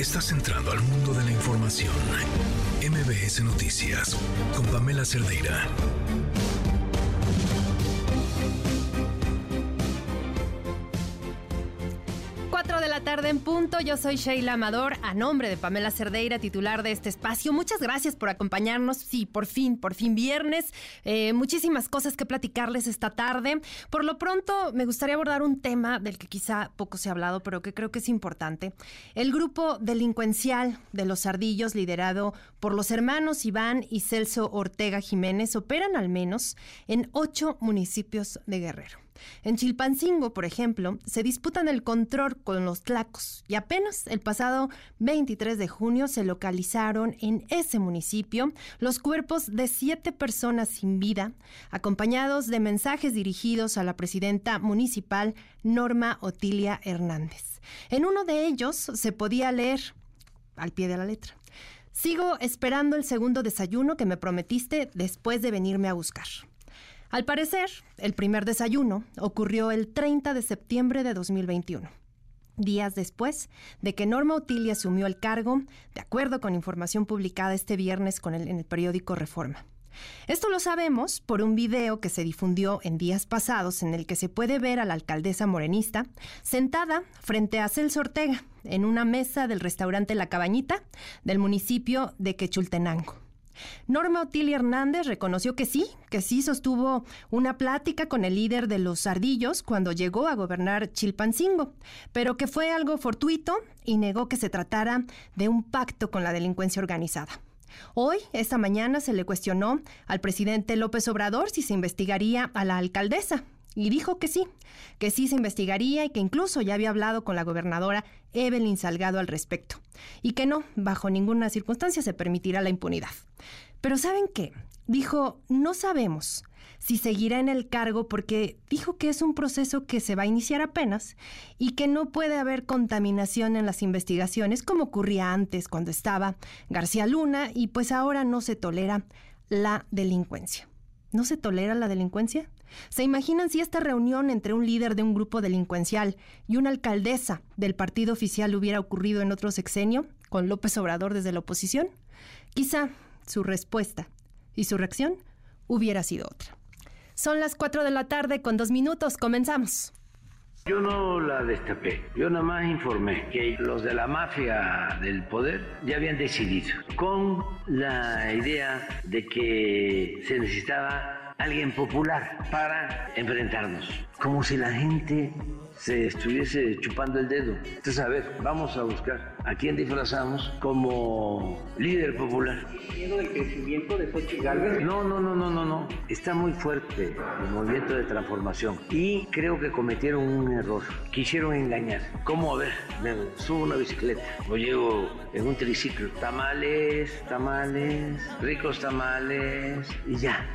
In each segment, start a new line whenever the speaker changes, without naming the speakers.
Estás entrando al mundo de la información. MBS Noticias con Pamela Cerdeira.
Tarde en punto, yo soy Sheila Amador, a nombre de Pamela Cerdeira, titular de este espacio. Muchas gracias por acompañarnos. Sí, por fin, por fin viernes. Eh, muchísimas cosas que platicarles esta tarde. Por lo pronto, me gustaría abordar un tema del que quizá poco se ha hablado, pero que creo que es importante. El grupo delincuencial de los ardillos, liderado por los hermanos Iván y Celso Ortega Jiménez, operan al menos en ocho municipios de Guerrero. En Chilpancingo, por ejemplo, se disputan el control con los tlacos y apenas el pasado 23 de junio se localizaron en ese municipio los cuerpos de siete personas sin vida, acompañados de mensajes dirigidos a la presidenta municipal Norma Otilia Hernández. En uno de ellos se podía leer al pie de la letra. Sigo esperando el segundo desayuno que me prometiste después de venirme a buscar. Al parecer, el primer desayuno ocurrió el 30 de septiembre de 2021 días después de que Norma Otilia asumió el cargo, de acuerdo con información publicada este viernes con en el periódico Reforma. Esto lo sabemos por un video que se difundió en días pasados en el que se puede ver a la alcaldesa morenista sentada frente a Celso Ortega en una mesa del restaurante La Cabañita del municipio de Quechultenango. Norma Otilia Hernández reconoció que sí, que sí sostuvo una plática con el líder de los ardillos cuando llegó a gobernar Chilpancingo, pero que fue algo fortuito y negó que se tratara de un pacto con la delincuencia organizada. Hoy, esta mañana, se le cuestionó al presidente López Obrador si se investigaría a la alcaldesa. Y dijo que sí, que sí se investigaría y que incluso ya había hablado con la gobernadora Evelyn Salgado al respecto. Y que no, bajo ninguna circunstancia se permitirá la impunidad. Pero ¿saben qué? Dijo, no sabemos si seguirá en el cargo porque dijo que es un proceso que se va a iniciar apenas y que no puede haber contaminación en las investigaciones como ocurría antes cuando estaba García Luna y pues ahora no se tolera la delincuencia. ¿No se tolera la delincuencia? ¿Se imaginan si esta reunión entre un líder de un grupo delincuencial y una alcaldesa del partido oficial hubiera ocurrido en otro sexenio, con López Obrador desde la oposición? Quizá su respuesta y su reacción hubiera sido otra. Son las 4 de la tarde con dos minutos. Comenzamos.
Yo no la destapé, yo nada más informé que los de la mafia del poder ya habían decidido, con la idea de que se necesitaba alguien popular para enfrentarnos, como si la gente se estuviese chupando el dedo. Entonces, a ver, vamos a buscar a quién disfrazamos como líder popular.
¿Miedo del crecimiento de Xochitl Galvez?
No, no, no, no, no, no. Está muy fuerte el movimiento de transformación y creo que cometieron un error. Quisieron engañar. ¿Cómo? A ver, me subo una bicicleta o llego en un triciclo. Tamales, tamales, ricos tamales y ya.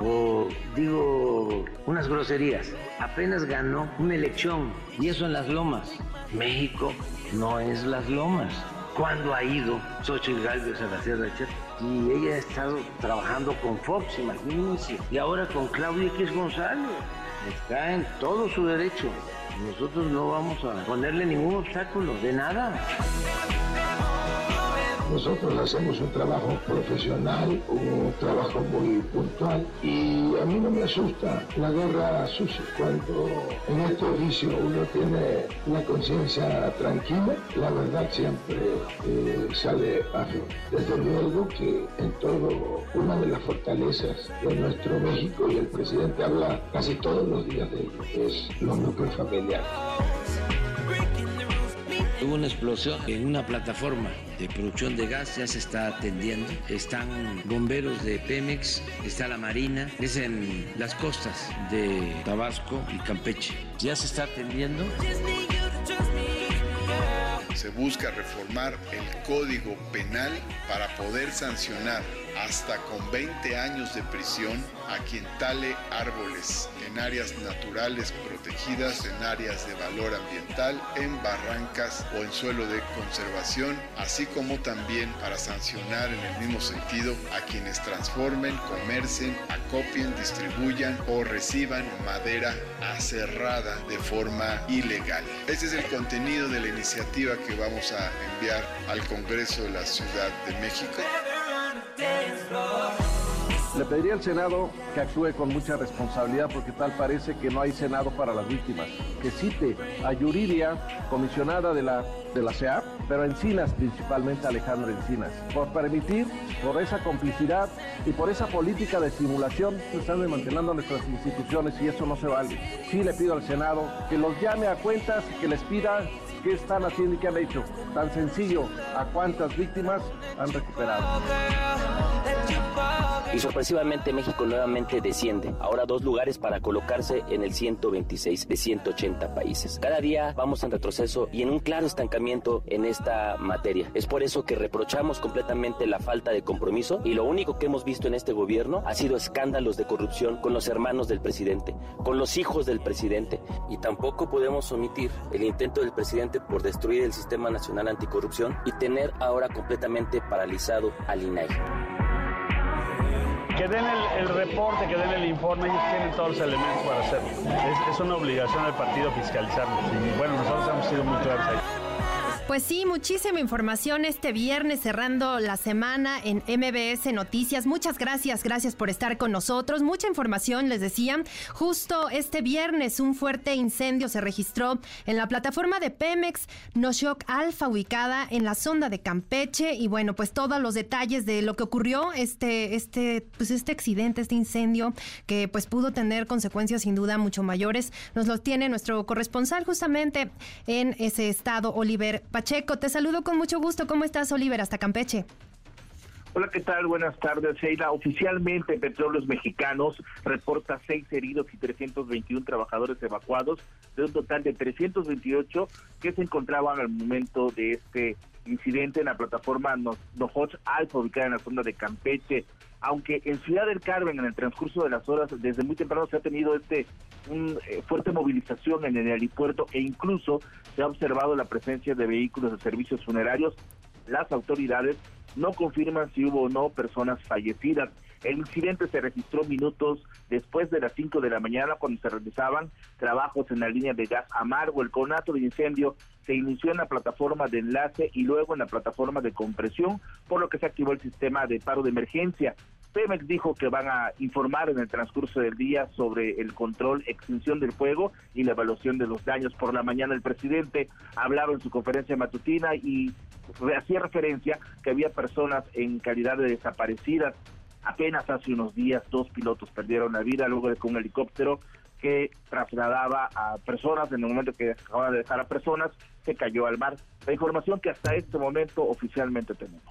O digo unas groserías. Apenas ganó una elección y eso en las lomas. México no es las lomas. ¿Cuándo ha ido Xochitl Galvez a la Sierra de Chiapas? Y ella ha estado trabajando con Fox, imagínense. Y ahora con Claudia X González. Está en todo su derecho. Nosotros no vamos a ponerle ningún obstáculo, de nada.
Nosotros hacemos un trabajo profesional, un trabajo muy puntual y a mí no me asusta la guerra sucia. Cuando en este oficio uno tiene la conciencia tranquila, la verdad siempre eh, sale a fin. Desde luego que en todo una de las fortalezas de nuestro México y el presidente habla casi todos los días de ello, es lo núcleo familiar.
Hubo una explosión en una plataforma de producción de gas, ya se está atendiendo. Están bomberos de Pemex, está la Marina, es en las costas de Tabasco y Campeche. Ya se está atendiendo.
Se busca reformar el código penal para poder sancionar hasta con 20 años de prisión a quien tale árboles en áreas naturales protegidas, en áreas de valor ambiental, en barrancas o en suelo de conservación, así como también para sancionar en el mismo sentido a quienes transformen, comercien, acopien, distribuyan o reciban madera aserrada de forma ilegal. Este es el contenido de la iniciativa que vamos a enviar al Congreso de la Ciudad de México.
Le pediría al Senado que actúe con mucha responsabilidad porque tal parece que no hay Senado para las víctimas. Que cite a Yuridia, comisionada de la, de la CEAP, pero Encinas, principalmente Alejandro Encinas, por permitir, por esa complicidad y por esa política de simulación que están desmantelando nuestras instituciones y eso no se vale. Sí le pido al Senado que los llame a cuentas y que les pida qué están haciendo y qué han hecho. Tan sencillo, a cuántas víctimas han recuperado.
Y sorpresivamente México nuevamente desciende, ahora dos lugares para colocarse en el 126 de 180 países. Cada día vamos en retroceso y en un claro estancamiento en esta materia. Es por eso que reprochamos completamente la falta de compromiso y lo único que hemos visto en este gobierno ha sido escándalos de corrupción con los hermanos del presidente, con los hijos del presidente y tampoco podemos omitir el intento del presidente por destruir el Sistema Nacional Anticorrupción y tener ahora completamente paralizado al INAI
que den el, reporte, que den el informe, ellos tienen todos los elementos para hacerlo. Es, una obligación del partido fiscalizarlos. Y bueno, nosotros hemos sido muy claros ahí.
Pues sí, muchísima información este viernes cerrando la semana en MBS Noticias. Muchas gracias, gracias por estar con nosotros. Mucha información, les decía. Justo este viernes un fuerte incendio se registró en la plataforma de Pemex Noshock Alfa ubicada en la sonda de Campeche y bueno, pues todos los detalles de lo que ocurrió este este pues este accidente, este incendio que pues pudo tener consecuencias sin duda mucho mayores. Nos los tiene nuestro corresponsal justamente en ese estado, Oliver Pacheco. Te saludo con mucho gusto. ¿Cómo estás, Oliver, hasta Campeche?
Hola, ¿qué tal? Buenas tardes, Sheila. Oficialmente, Petróleos Mexicanos reporta seis heridos y 321 trabajadores evacuados, de un total de 328 que se encontraban al momento de este incidente en la plataforma Nohoch Alfa, ubicada en la zona de Campeche. Aunque en Ciudad del Carmen, en el transcurso de las horas, desde muy temprano se ha tenido este un, eh, fuerte movilización en el aeropuerto e incluso se ha observado la presencia de vehículos de servicios funerarios. Las autoridades no confirman si hubo o no personas fallecidas. El incidente se registró minutos después de las 5 de la mañana cuando se realizaban trabajos en la línea de gas amargo. El conato de incendio se inició en la plataforma de enlace y luego en la plataforma de compresión, por lo que se activó el sistema de paro de emergencia. Pemex dijo que van a informar en el transcurso del día sobre el control, extinción del fuego y la evaluación de los daños. Por la mañana el presidente hablaba en su conferencia matutina y hacía referencia que había personas en calidad de desaparecidas. Apenas hace unos días dos pilotos perdieron la vida luego de que un helicóptero que trasladaba a personas en el momento que acababa de dejar a personas se cayó al mar. La información que hasta este momento oficialmente tenemos.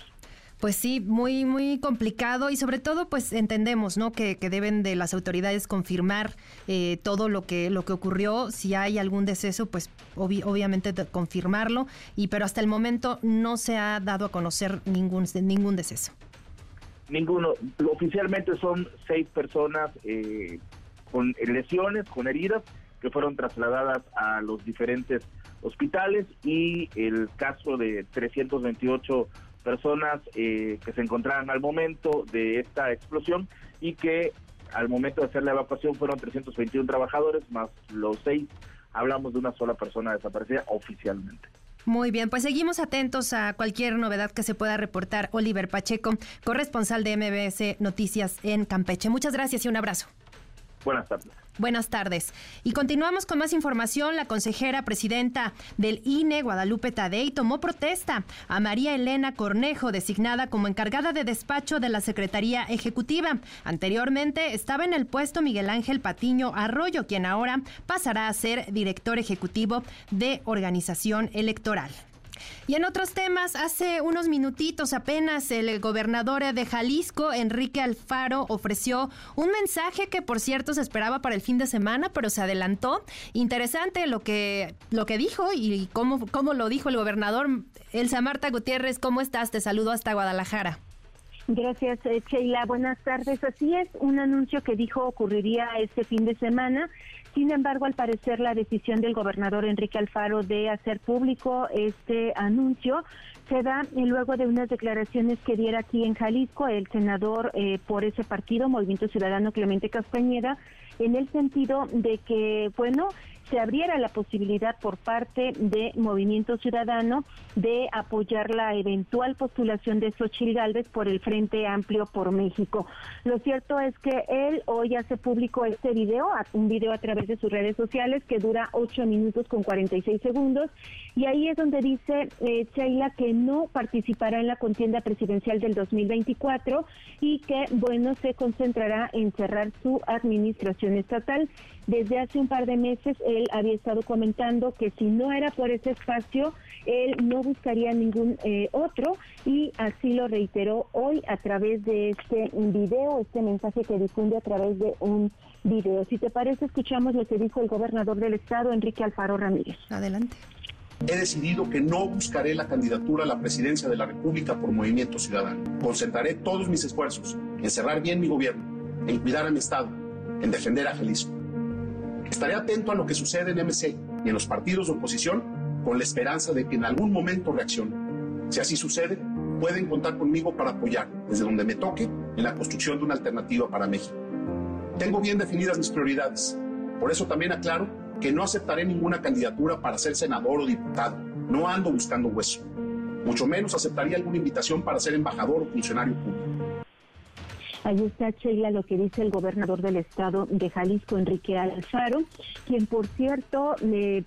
Pues sí, muy, muy complicado y sobre todo, pues entendemos, ¿no? Que, deben de las autoridades confirmar eh, todo lo que, lo que ocurrió. Si hay algún deceso, pues obviamente confirmarlo. Y pero hasta el momento no se ha dado a conocer ningún, ningún deceso.
Ninguno. Oficialmente son seis personas eh, con lesiones, con heridas, que fueron trasladadas a los diferentes hospitales y el caso de 328 personas eh, que se encontraban al momento de esta explosión y que al momento de hacer la evacuación fueron 321 trabajadores más los seis. Hablamos de una sola persona desaparecida oficialmente.
Muy bien, pues seguimos atentos a cualquier novedad que se pueda reportar. Oliver Pacheco, corresponsal de MBS Noticias en Campeche. Muchas gracias y un abrazo.
Buenas tardes.
Buenas tardes. Y continuamos con más información. La consejera presidenta del INE, Guadalupe Tadei, tomó protesta a María Elena Cornejo, designada como encargada de despacho de la Secretaría Ejecutiva. Anteriormente estaba en el puesto Miguel Ángel Patiño Arroyo, quien ahora pasará a ser director ejecutivo de organización electoral. Y en otros temas, hace unos minutitos apenas el gobernador de Jalisco, Enrique Alfaro, ofreció un mensaje que por cierto se esperaba para el fin de semana, pero se adelantó. Interesante lo que, lo que dijo y cómo, cómo lo dijo el gobernador. Elsa Marta Gutiérrez, ¿cómo estás? Te saludo hasta Guadalajara.
Gracias, eh, Sheila. Buenas tardes. Así es, un anuncio que dijo ocurriría este fin de semana. Sin embargo, al parecer la decisión del gobernador Enrique Alfaro de hacer público este anuncio se da luego de unas declaraciones que diera aquí en Jalisco el senador eh, por ese partido, Movimiento Ciudadano Clemente Castañeda, en el sentido de que, bueno, se abriera la posibilidad por parte de Movimiento Ciudadano de apoyar la eventual postulación de Xochitl Gálvez por el Frente Amplio por México. Lo cierto es que él hoy hace público este video, un video a través de sus redes sociales que dura 8 minutos con 46 segundos y ahí es donde dice eh, Sheila que no participará en la contienda presidencial del 2024 y que, bueno, se concentrará en cerrar su administración estatal. Desde hace un par de meses él había estado comentando que si no era por ese espacio, él no buscaría ningún eh, otro y así lo reiteró hoy a través de este video, este mensaje que difunde a través de un video. Si te parece, escuchamos lo que dijo el gobernador del estado, Enrique Alfaro Ramírez.
Adelante.
He decidido que no buscaré la candidatura a la presidencia de la República por Movimiento Ciudadano. Concentraré todos mis esfuerzos en cerrar bien mi gobierno, en cuidar a mi Estado, en defender a Jalisco. Estaré atento a lo que sucede en MC y en los partidos de oposición con la esperanza de que en algún momento reaccione. Si así sucede, pueden contar conmigo para apoyar, desde donde me toque, en la construcción de una alternativa para México. Tengo bien definidas mis prioridades. Por eso también aclaro que no aceptaré ninguna candidatura para ser senador o diputado. No ando buscando hueso. Mucho menos aceptaría alguna invitación para ser embajador o funcionario público.
Ahí está, Sheila, lo que dice el gobernador del estado de Jalisco, Enrique Alfaro, quien, por cierto,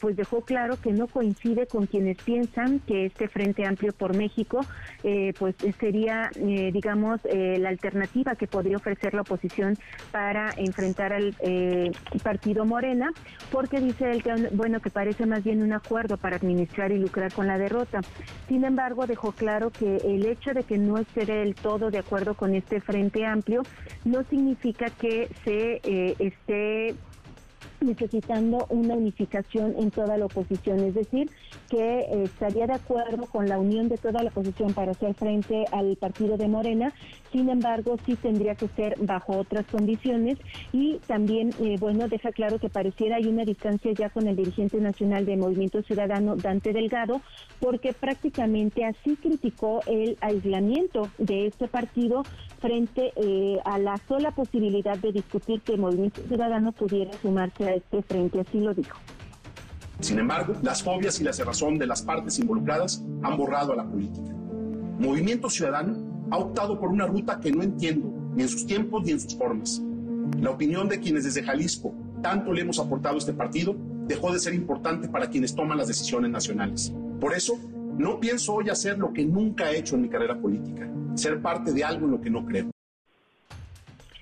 pues dejó claro que no coincide con quienes piensan que este Frente Amplio por México, eh, pues sería, eh, digamos, eh, la alternativa que podría ofrecer la oposición para enfrentar al partido Morena, porque dice él que, bueno, que parece más bien un acuerdo para administrar y lucrar con la derrota. Sin embargo, dejó claro que el hecho de que no esté del todo de acuerdo con este Frente Amplio, no significa que se eh, esté necesitando una unificación en toda la oposición, es decir, que eh, estaría de acuerdo con la unión de toda la oposición para hacer frente al partido de Morena, sin embargo, sí tendría que ser bajo otras condiciones y también, eh, bueno, deja claro que pareciera hay una distancia ya con el dirigente nacional de Movimiento Ciudadano, Dante Delgado, porque prácticamente así criticó el aislamiento de este partido frente eh, a la sola posibilidad de discutir que Movimiento Ciudadano pudiera sumarse a este frente, así lo dijo.
Sin embargo, las fobias y la cerrazón de las partes involucradas han borrado a la política. Movimiento Ciudadano ha optado por una ruta que no entiendo, ni en sus tiempos ni en sus formas. La opinión de quienes desde Jalisco tanto le hemos aportado a este partido dejó de ser importante para quienes toman las decisiones nacionales. Por eso, no pienso hoy hacer lo que nunca he hecho en mi carrera política, ser parte de algo en lo que no creo.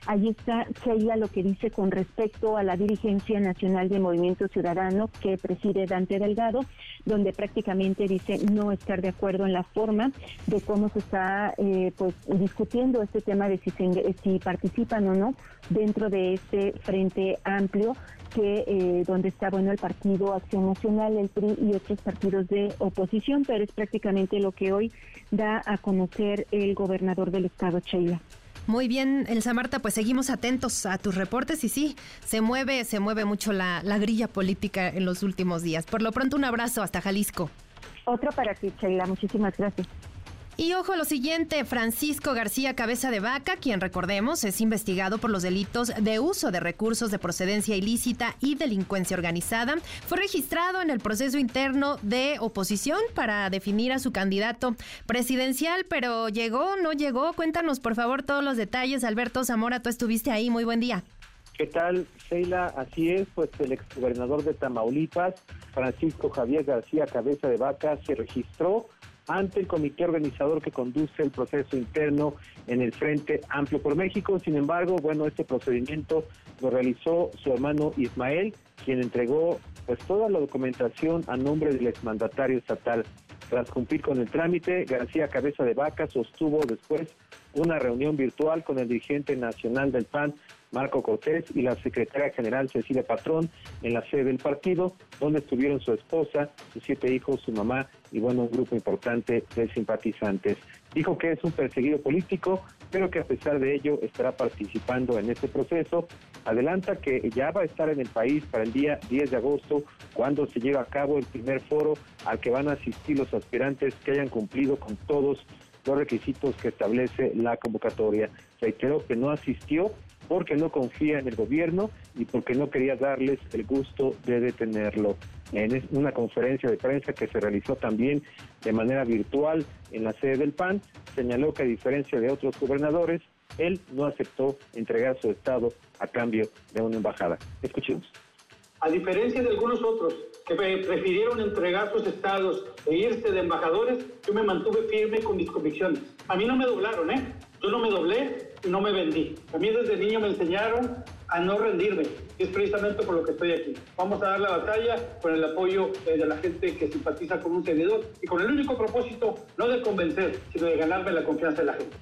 Ahí está Sheila lo que dice con respecto a la dirigencia nacional de Movimiento Ciudadano que preside Dante Delgado, donde prácticamente dice no estar de acuerdo en la forma de cómo se está eh, pues discutiendo este tema de si, si participan o no dentro de este frente amplio que eh, donde está bueno el partido Acción Nacional, el PRI y otros partidos de oposición, pero es prácticamente lo que hoy da a conocer el gobernador del estado, Sheila.
Muy bien, Elsa Marta, pues seguimos atentos a tus reportes y sí, se mueve, se mueve mucho la, la grilla política en los últimos días. Por lo pronto, un abrazo hasta Jalisco.
Otro para ti, Sheila. Muchísimas gracias.
Y ojo lo siguiente, Francisco García Cabeza de Vaca, quien recordemos es investigado por los delitos de uso de recursos de procedencia ilícita y delincuencia organizada, fue registrado en el proceso interno de oposición para definir a su candidato presidencial, pero llegó, no llegó. Cuéntanos por favor todos los detalles. Alberto Zamora, tú estuviste ahí, muy buen día.
¿Qué tal, Sheila? Así es, pues el exgobernador de Tamaulipas, Francisco Javier García Cabeza de Vaca, se registró ante el comité organizador que conduce el proceso interno en el Frente Amplio por México. Sin embargo, bueno, este procedimiento lo realizó su hermano Ismael, quien entregó pues toda la documentación a nombre del exmandatario estatal. Tras cumplir con el trámite, García Cabeza de Vaca sostuvo después una reunión virtual con el dirigente nacional del PAN, Marco Cortés, y la secretaria general Cecilia Patrón en la sede del partido, donde estuvieron su esposa, sus siete hijos, su mamá y bueno, un grupo importante de simpatizantes. Dijo que es un perseguido político
pero que a pesar de ello estará participando en este proceso. Adelanta que ya va a estar en el país para el día 10 de agosto, cuando se lleva a cabo el primer foro al que van a asistir los aspirantes que hayan cumplido con todos los requisitos que establece la convocatoria. Reiteró que no asistió porque no confía en el gobierno y porque no quería darles el gusto de detenerlo. En una conferencia de prensa que se realizó también de manera virtual en la sede del PAN, señaló que a diferencia de otros gobernadores, él no aceptó entregar su estado a cambio de una embajada. Escuchemos.
A diferencia de algunos otros que prefirieron entregar sus estados e irse de embajadores, yo me mantuve firme con mis convicciones. A mí no me doblaron, ¿eh? Yo no me doblé no me vendí. A mí desde niño me enseñaron a no rendirme. Es precisamente por lo que estoy aquí. Vamos a dar la batalla con el apoyo eh, de la gente que simpatiza con un servidor y con el único propósito no de convencer, sino de ganarme la confianza de la gente.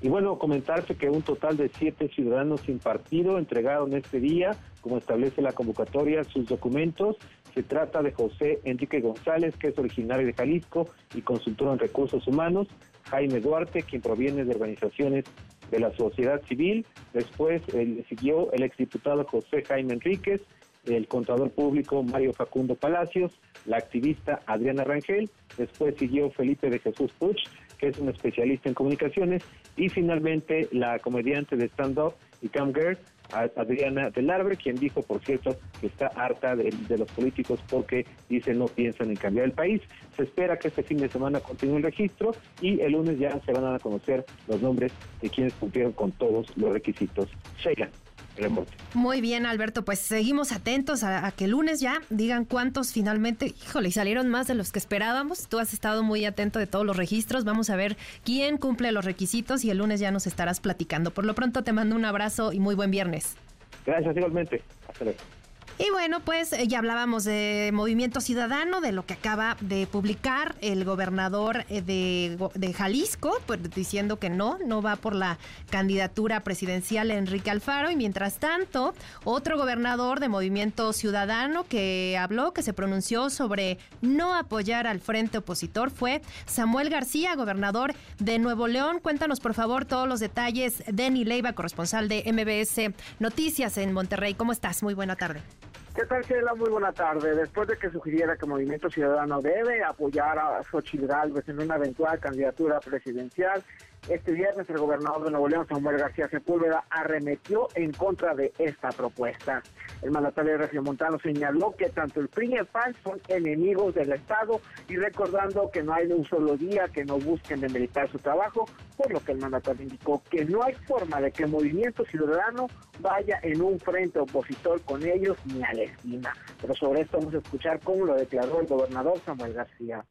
Y bueno, comentarse que un total de siete ciudadanos sin partido entregaron este día, como establece la convocatoria, sus documentos. Se trata de José Enrique González, que es originario de Jalisco y consultor en recursos humanos, Jaime Duarte, quien proviene de organizaciones de la sociedad civil. Después siguió el exdiputado José Jaime Enríquez, el contador público Mario Facundo Palacios, la activista Adriana Rangel. Después siguió Felipe de Jesús Puch, que es un especialista en comunicaciones. Y finalmente la comediante de stand-up y camgirl Adriana del Arbre, quien dijo, por cierto, que está harta de, los políticos porque dice no piensan en cambiar el país. Se espera que este fin de semana continúe el registro y el lunes ya se van a conocer los nombres de quienes cumplieron con todos los requisitos. Sheila.
Muy bien, Alberto, pues seguimos atentos a, que el lunes ya digan cuántos finalmente, híjole, salieron más de los que esperábamos. Tú has estado muy atento de todos los registros. Vamos a ver quién cumple los requisitos y el lunes ya nos estarás platicando. Por lo pronto te mando un abrazo y muy buen viernes.
Gracias, igualmente. Hasta luego.
Y bueno, pues eh, ya hablábamos de Movimiento Ciudadano, de lo que acaba de publicar el gobernador eh, de, Jalisco, pues, diciendo que no, no va por la candidatura presidencial Enrique Alfaro. Y mientras tanto, otro gobernador de Movimiento Ciudadano que habló, que se pronunció sobre no apoyar al frente opositor fue Samuel García, gobernador de Nuevo León. Cuéntanos, por favor, todos los detalles. Denny Leiva, corresponsal de MBS Noticias en Monterrey. ¿Cómo estás? Muy buena tarde.
¿Qué tal, Sheila? Muy buena tarde. Después de que sugiriera que Movimiento Ciudadano debe apoyar a Xochitl Gálvez en una eventual candidatura presidencial, este viernes el gobernador de Nuevo León, Samuel García Sepúlveda, arremetió en contra de esta propuesta. El mandatario Montano señaló que tanto el PRI y el PAN son enemigos del Estado y recordando que no hay un solo día que no busquen demeritar su trabajo, por lo que el mandatario indicó que no hay forma de que el Movimiento Ciudadano vaya en un frente opositor con ellos ni a la esquina. Pero sobre esto vamos a escuchar cómo lo declaró el gobernador Samuel García.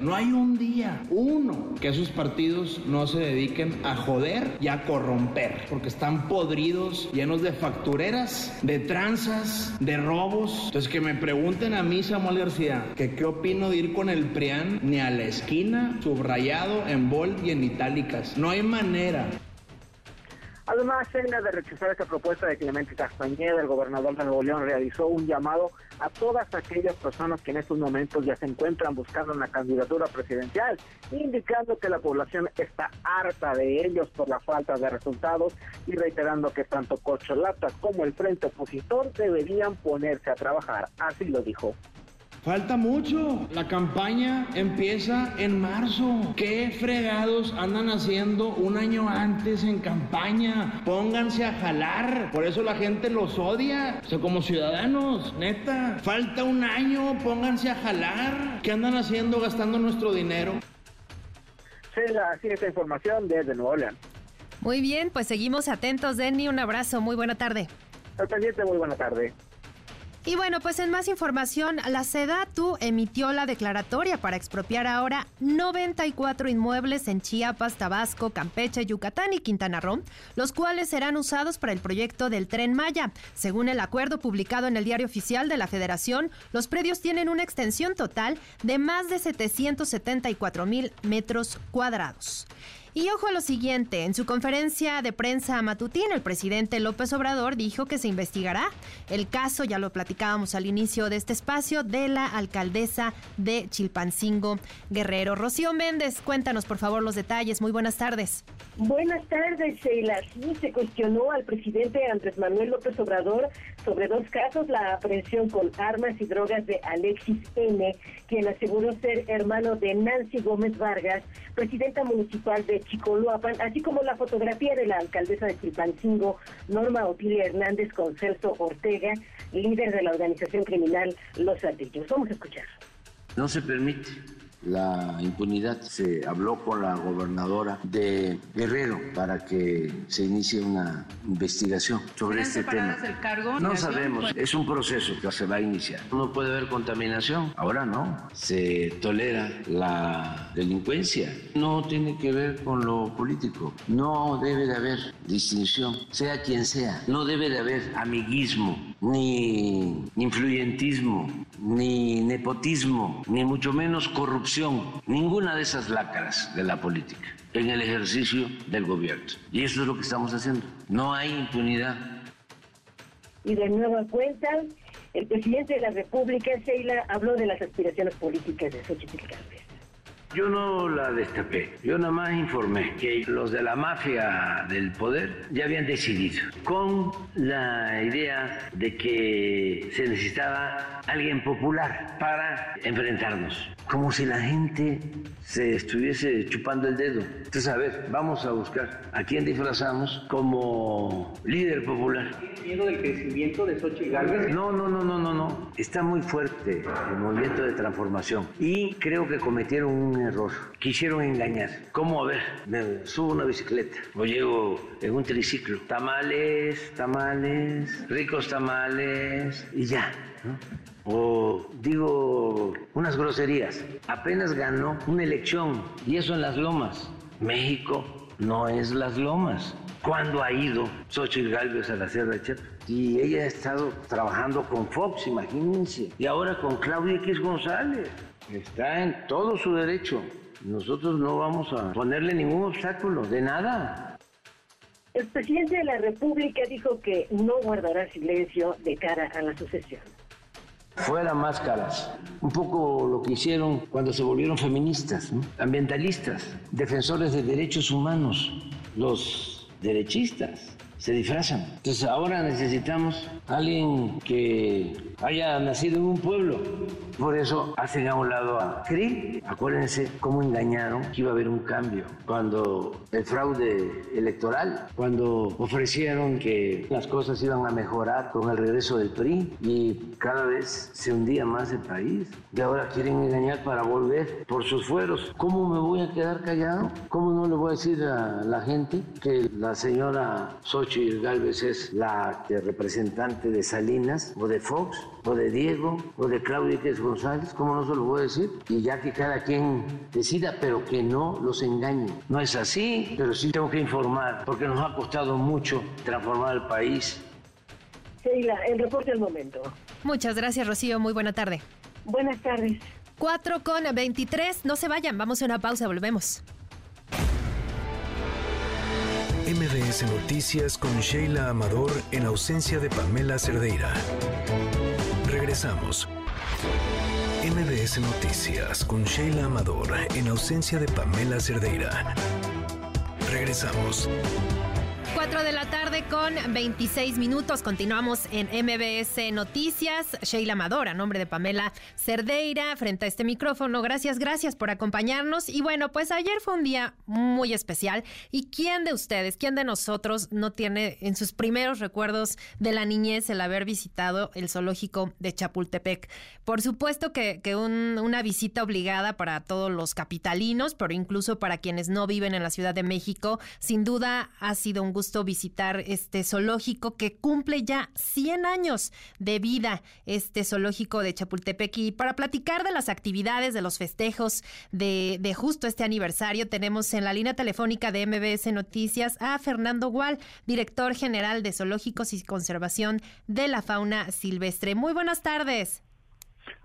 No hay un día, uno, que esos partidos no se dediquen a joder y a corromper, porque están podridos, llenos de factureras, de tranzas, de robos. Entonces que me pregunten a mí, Samuel García, que qué opino de ir con el PRIAN ni a la esquina, subrayado en bold y en itálicas. No hay manera.
Además, en de rechazar esta propuesta de Clemente Castañeda, el gobernador de Nuevo León realizó un llamado a todas aquellas personas que en estos momentos ya se encuentran buscando una candidatura presidencial, indicando que la población está harta de ellos por la falta de resultados y reiterando que tanto Cocholata como el frente opositor deberían ponerse a trabajar. Así lo dijo.
Falta mucho. La campaña empieza en marzo. ¿Qué fregados andan haciendo un año antes en campaña? Pónganse a jalar. Por eso la gente los odia. O sea, como ciudadanos, neta. Falta un año, pónganse a jalar. ¿Qué andan haciendo gastando nuestro dinero?
Sí, así esta información desde Nuevo León.
Muy bien, pues seguimos atentos, Denny. Un abrazo, muy buena tarde.
Al pendiente, muy buena tarde.
Y bueno, pues en más información, la SEDATU emitió la declaratoria para expropiar ahora 94 inmuebles en Chiapas, Tabasco, Campeche, Yucatán y Quintana Roo, los cuales serán usados para el proyecto del Tren Maya. Según el acuerdo publicado en el Diario Oficial de la Federación, los predios tienen una extensión total de más de 774 mil metros cuadrados. Y ojo a lo siguiente, en su conferencia de prensa matutina, el presidente López Obrador dijo que se investigará el caso, ya lo platicábamos al inicio de este espacio, de la alcaldesa de Chilpancingo Guerrero. Rocío Méndez, cuéntanos por favor los detalles. Muy buenas tardes.
Buenas tardes, Sheila. Sí, se cuestionó al presidente Andrés Manuel López Obrador sobre dos casos, la aprehensión con armas y drogas de Alexis N., quien aseguró ser hermano de Nancy Gómez Vargas, presidenta municipal de Chicoloapan, así como la fotografía de la alcaldesa de Chilpancingo, Norma Otilia Hernández, con Celso Ortega, líder de la organización criminal Los Ardillos. Vamos a escuchar.
No se permite la impunidad. Se habló con la gobernadora de Guerrero para que se inicie una investigación sobre este tema.
El cargo?
No sabemos, es un proceso que se va a iniciar. No puede haber contaminación, ahora no. Se tolera la delincuencia. No tiene que ver con lo político. No debe de haber distinción, sea quien sea. No debe de haber amiguismo, ni influyentismo, ni nepotismo, ni mucho menos corrupción. Ninguna de esas lácaras de la política en el ejercicio del gobierno. Y eso es lo que estamos haciendo. No hay impunidad.
Y de nueva cuenta, el presidente de la República, Sheila, habló de las aspiraciones políticas de Xochitl Gálvez.
Yo no la destapé, yo nada más informé que los de la mafia del poder ya habían decidido, con la idea de que se necesitaba alguien popular para enfrentarnos, como si la gente se estuviese chupando el dedo. Entonces, a ver, vamos a buscar a quién disfrazamos como líder popular.
miedo del crecimiento de Xochitl Gálvez?
No, no, no, no, no, no. Está muy fuerte el movimiento de transformación y creo que cometieron un error. Quisieron engañar. ¿Cómo? A ver, me subo una bicicleta o llego en un triciclo. Tamales, tamales, ricos tamales y ya. ¿no? O digo unas groserías. Apenas ganó una elección y eso en las lomas. México no es las lomas. ¿Cuándo ha ido Xochitl Galvez a la Sierra de Chiapas? Y ella ha estado trabajando con Fox, imagínense. Y ahora con Claudia X González. Está en todo su derecho. Nosotros no vamos a ponerle ningún obstáculo, de nada.
El presidente de la República dijo que no guardará silencio de cara a la sucesión.
Fuera máscaras. Un poco lo que hicieron cuando se volvieron feministas, ¿no? ambientalistas, defensores de derechos humanos, los derechistas se disfrazan. Entonces ahora necesitamos alguien que haya nacido en un pueblo. Por eso hacen a un lado a CRI. Acuérdense cómo engañaron que iba a haber un cambio. Cuando el fraude electoral, cuando ofrecieron que las cosas iban a mejorar con el regreso del PRI y cada vez se hundía más el país. Y ahora quieren engañar para volver por sus fueros. ¿Cómo me voy a quedar callado? ¿Cómo no le voy a decir a la gente que la señora Xochitl Galvez es la representante de Salinas o de Fox o de Diego o de Claudia X González? ¿Cómo no se lo voy a decir? Y ya que cada quien decida, pero que no los engañe. No es así, pero sí tengo que informar porque nos ha costado mucho transformar el país.
Sheila, el reporte del momento.
Muchas gracias, Rocío. Muy buena tarde.
Buenas tardes.
4 con 23. No se vayan, vamos a una pausa, volvemos.
MBS Noticias con Sheila Amador en ausencia de Pamela Cerdeira. Regresamos. MBS Noticias con Sheila Amador en ausencia de Pamela Cerdeira. Regresamos.
4 de la tarde con 26 minutos. Continuamos en MBS Noticias. Sheila Amador, nombre de Pamela Cerdeira, frente a este micrófono. Gracias, gracias por acompañarnos. Y bueno, pues ayer fue un día muy especial. ¿Y quién de ustedes, quién de nosotros no tiene en sus primeros recuerdos de la niñez el haber visitado el zoológico de Chapultepec? Por supuesto que, que un- una visita obligada para todos los capitalinos, pero incluso para quienes no viven en la Ciudad de México. Sin duda ha sido un gusto visitar este zoológico que cumple ya 100 años de vida, este zoológico de Chapultepec. Y para platicar de las actividades, de los festejos de, de justo este aniversario, tenemos en la línea telefónica de MBS Noticias a Fernando Gual, director general de Zoológicos y Conservación de la Fauna Silvestre. Muy buenas tardes.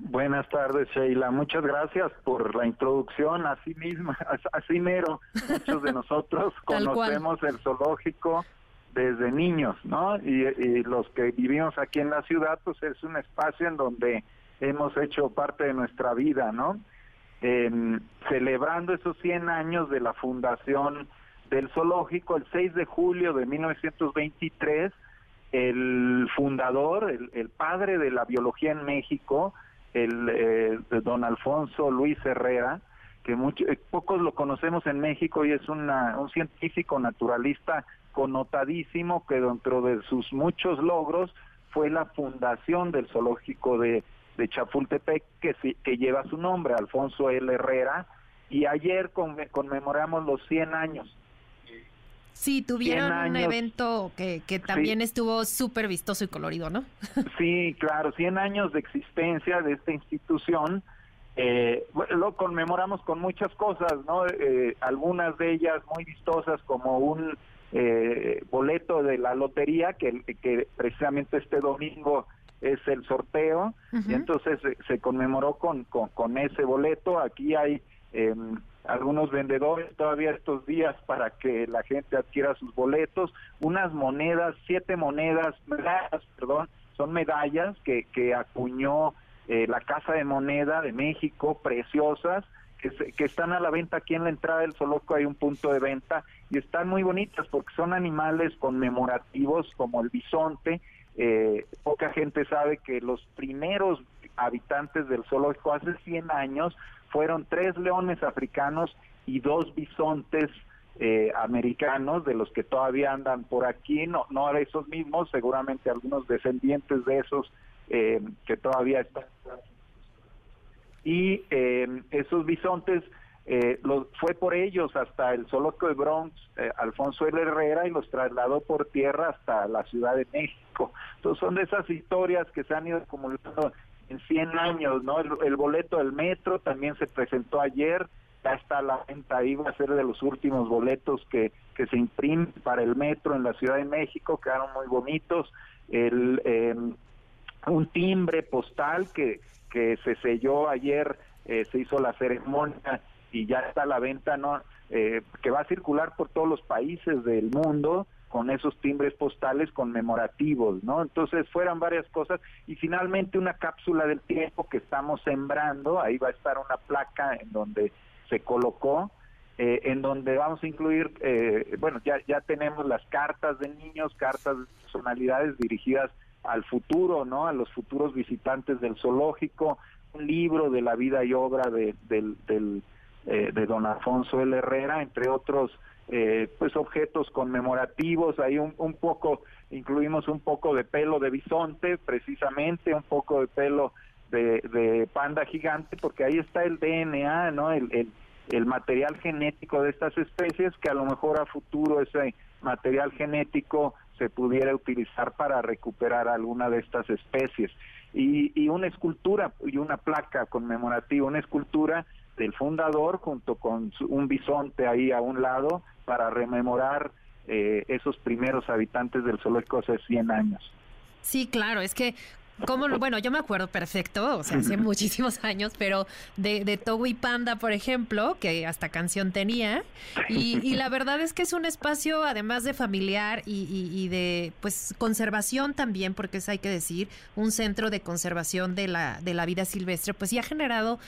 Buenas tardes, Sheila. Muchas gracias por la introducción. Así misma, as- así mero, muchos de nosotros conocemos el zoológico desde niños, ¿no? Y, y los que vivimos aquí en la ciudad, pues es un espacio en donde hemos hecho parte de nuestra vida, ¿no? Celebrando esos 100 años de la fundación del zoológico, el 6 de julio de 1923, el fundador, el, padre de la biología en México, el eh, don Alfonso Luis Herrera, que eh, pocos lo conocemos en México y es un científico naturalista connotadísimo que dentro de sus muchos logros fue la fundación del zoológico de, de Chapultepec que, que lleva su nombre, Alfonso L. Herrera, y ayer conmemoramos los 100 años.
Sí, tuvieron un evento que, que también estuvo súper vistoso y colorido, ¿no?
sí, claro, 100 años de existencia de esta institución. Eh, lo conmemoramos con muchas cosas, ¿no? Eh, algunas de ellas muy vistosas como un eh, boleto de la lotería que, que precisamente este domingo es el sorteo y entonces se, conmemoró con, con, ese boleto. Aquí hay em, algunos vendedores todavía estos días para que la gente adquiera sus boletos, unas monedas, siete monedas, medallas, perdón, son medallas que, que acuñó eh, la Casa de Moneda de México, preciosas, que, están a la venta aquí en la entrada del zoológico hay un punto de venta y están muy bonitas porque son animales conmemorativos como el bisonte. Eh, poca gente sabe que los primeros habitantes del zoológico hace 100 años fueron tres leones africanos y dos bisontes eh, americanos, de los que todavía andan por aquí, no, no esos mismos, seguramente algunos descendientes de esos eh, que todavía están y eh, esos bisontes eh, fue por ellos hasta el zoológico de Bronx, eh, Alfonso L. Herrera, y los trasladó por tierra hasta la Ciudad de México. Entonces son de esas historias que se han ido acumulando en 100 años, ¿no? El, boleto del metro también se presentó ayer, ya está la venta, iba a ser de los últimos boletos que, que se imprimen para el metro en la Ciudad de México, quedaron muy bonitos. El, em, un timbre postal que que se selló ayer, eh, se hizo la ceremonia y ya está la venta, ¿no? Eh, que va a circular por todos los países del mundo con esos timbres postales conmemorativos, ¿no? Entonces fueran varias cosas y finalmente una cápsula del tiempo que estamos sembrando, ahí va a estar una placa en donde se colocó, eh, en donde vamos a incluir, bueno, ya, ya tenemos las cartas de niños, cartas de personalidades dirigidas al futuro, ¿no? A los futuros visitantes del zoológico, un libro de la vida y obra de, del, eh, de don Alfonso L. Herrera, entre otros eh, pues objetos conmemorativos, ahí un, un, poco, incluimos un poco de pelo de bisonte, precisamente, un poco de pelo de, panda gigante, porque ahí está el DNA, ¿no? El, el, el material genético de estas especies, que a lo mejor a futuro ese material genético se pudiera utilizar para recuperar alguna de estas especies. Y, y una escultura y una placa conmemorativa, una escultura del fundador junto con un bisonte ahí a un lado para rememorar eh, eesos primeros habitantes del zoológico hace 100 años.
Sí, claro, es que como, bueno, yo me acuerdo perfecto, o sea, hace muchísimos años, pero de, de Togo y Panda, por ejemplo, que hasta canción tenía. Y, la verdad es que es un espacio, además de familiar y, y, de pues conservación también, porque es, hay que decir, un centro de conservación de la, de la vida silvestre, pues ya ha generado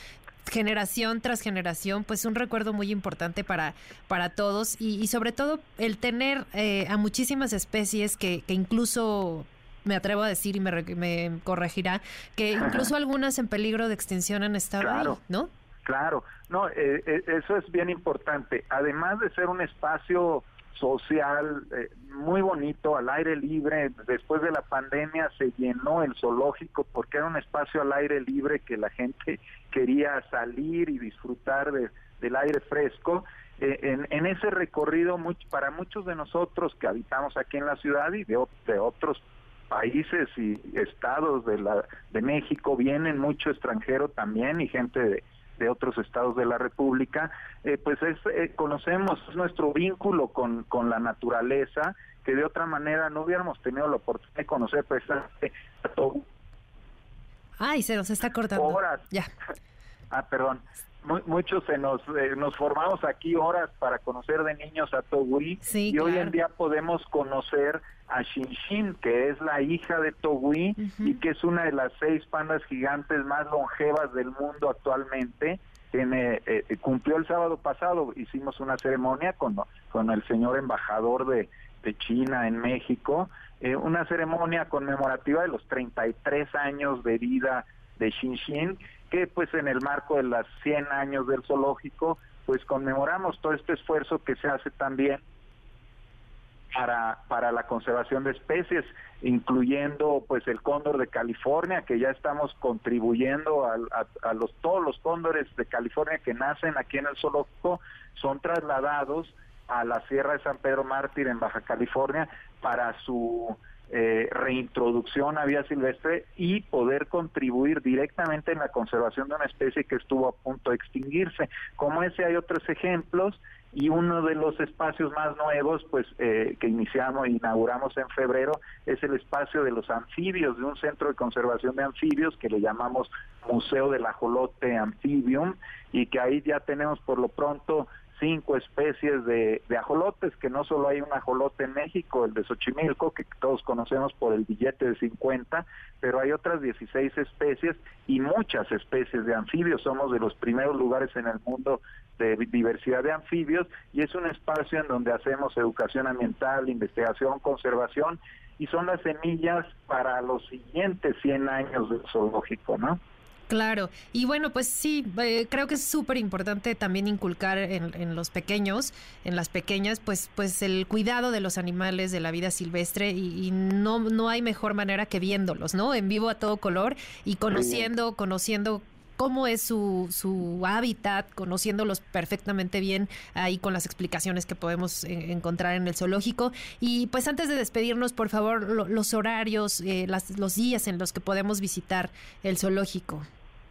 generación tras generación, pues un recuerdo muy importante para, para todos y, y sobre todo el tener eh, a muchísimas especies que, que incluso me atrevo a decir y me, me corregirá, que incluso algunas en peligro de extinción han estado ahí, ¿no?
Claro, no, eh, eh, eso es bien importante. Además de ser un espacio social eh, muy bonito, al aire libre, después de la pandemia se llenó el zoológico porque era un espacio al aire libre que la gente quería salir y disfrutar del aire fresco. en, en, ese recorrido, para muchos de nosotros que habitamos aquí en la ciudad y de, otros países y estados de la de México vienen mucho extranjero también y gente de, otros estados de la República, eh, pues es, eh, conocemos nuestro vínculo con, con la naturaleza, que de otra manera no hubiéramos tenido la oportunidad de conocer precisamente a todo.
Ay, se nos está cortando.
Horas.
Ya.
Ah, perdón muchos se nos eh, nos formamos aquí horas para conocer de niños a Togui y hoy en día podemos conocer a Shinshin, que es la hija de Togui y que es una de las seis pandas gigantes más longevas del mundo actualmente. tiene eh, cumplió el sábado pasado, hicimos una ceremonia con, con el señor embajador de, de China en México, eh, una ceremonia conmemorativa de los 33 años de vida de Xinjiang, que pues en el marco de las 100 años del zoológico, pues conmemoramos todo este esfuerzo que se hace también para, para la conservación de especies, incluyendo pues el cóndor de California, que ya estamos contribuyendo a, a, los todos los cóndores de California que nacen aquí en el zoológico son trasladados a la Sierra de San Pedro Mártir en Baja California para su eh, reintroducción a vía silvestre y poder contribuir directamente en la conservación de una especie que estuvo a punto de extinguirse. Como ese hay otros ejemplos y uno de los espacios más nuevos pues eh, que iniciamos e inauguramos en febrero es el espacio de los anfibios de un centro de conservación de anfibios que le llamamos Museo del Ajolote Amphibium y que ahí ya tenemos por lo pronto cinco especies de, ajolotes, que no solo hay un ajolote en México, el de Xochimilco, que todos conocemos por el billete de 50, pero hay otras 16 especies y muchas especies de anfibios. Somos de los primeros lugares en el mundo de diversidad de anfibios y es un espacio en donde hacemos educación ambiental, investigación, conservación y son las semillas para los siguientes 100 años del zoológico, ¿no?
Claro, y bueno, pues sí, eh, creo que es súper importante también inculcar en, los pequeños, en las pequeñas, pues, pues el cuidado de los animales, de la vida silvestre, y, no, no hay mejor manera que viéndolos, ¿no? En vivo a todo color y conociendo, conociendo cómo es su, su hábitat, conociéndolos perfectamente bien ahí con las explicaciones que podemos eh, encontrar en el zoológico. Y pues antes de despedirnos, por favor, los horarios, eh, los días en los que podemos visitar el zoológico.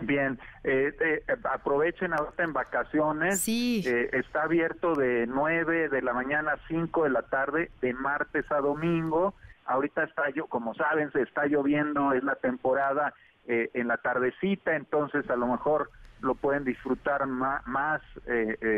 Bien, eh, eh, aprovechen ahorita en vacaciones. Sí. Eh, está abierto de 9 de la mañana a 5 de la tarde, de martes a domingo. Ahorita está yo, como saben, se está lloviendo, es la temporada en la tardecita, entonces a lo mejor lo pueden disfrutar más,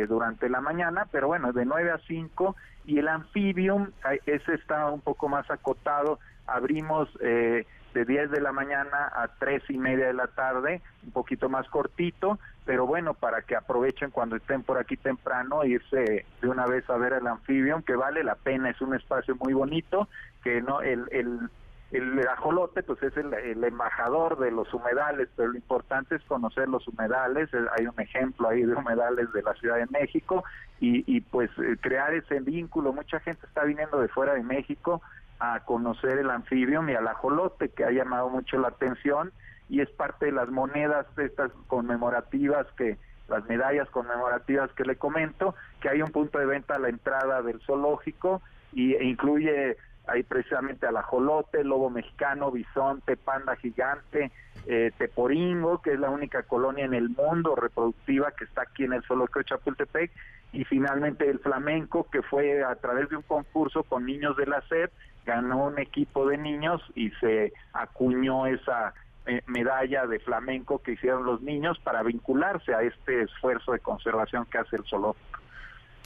durante la mañana, pero bueno, de 9 a 5 y el anfibium, ese está un poco más acotado, abrimos eh, de 10 de la mañana a 3 y media de la tarde, un poquito más cortito, pero bueno, para que aprovechen cuando estén por aquí temprano, irse de una vez a ver el anfibio, que vale la pena, es un espacio muy bonito, que no el, el, el ajolote pues es el, embajador de los humedales, pero lo importante es conocer los humedales, eh, hay un ejemplo ahí de humedales de la Ciudad de México y, y pues eh, crear ese vínculo, mucha gente está viniendo de fuera de México a conocer el anfibio y al ajolote, que ha llamado mucho la atención y es parte de las monedas estas conmemorativas que las medallas conmemorativas que le comento, que hay un punto de venta a la entrada del zoológico y e incluye ahí precisamente al ajolote, lobo mexicano, bisonte, panda gigante, eh, teporingo, que es la única colonia en el mundo reproductiva que está aquí en el zoológico de Chapultepec, y finalmente el flamenco, que fue a través de un concurso con niños de la SED, ganó un equipo de niños y se acuñó esa eh, medalla de flamenco que hicieron los niños para vincularse a este esfuerzo de conservación que hace el zoológico.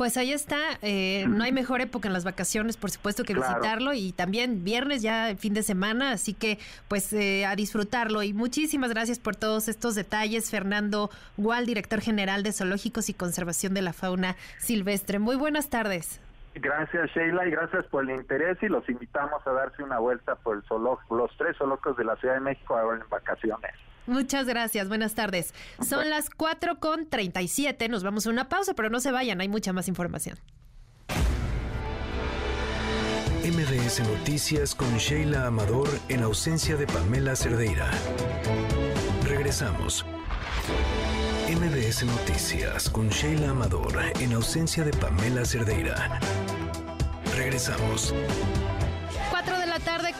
Pues ahí está, eh, no hay mejor época en las vacaciones, por supuesto, que visitarlo y también viernes ya fin de semana, así que pues eh, a disfrutarlo. Y muchísimas gracias por todos estos detalles, Fernando Gual, director general de Zoológicos y Conservación de la Fauna Silvestre. Muy buenas tardes.
Gracias Sheila y gracias por el interés y los invitamos a darse una vuelta por el zoológico, los tres zoológicos de la Ciudad de México ahora en vacaciones.
Muchas gracias, buenas tardes. Son las 4 con 37, nos vamos a una pausa, pero no se vayan, hay mucha más información.
MBS Noticias con Sheila Amador en ausencia de Pamela Cerdeira. Regresamos. MBS Noticias con Sheila Amador en ausencia de Pamela Cerdeira. Regresamos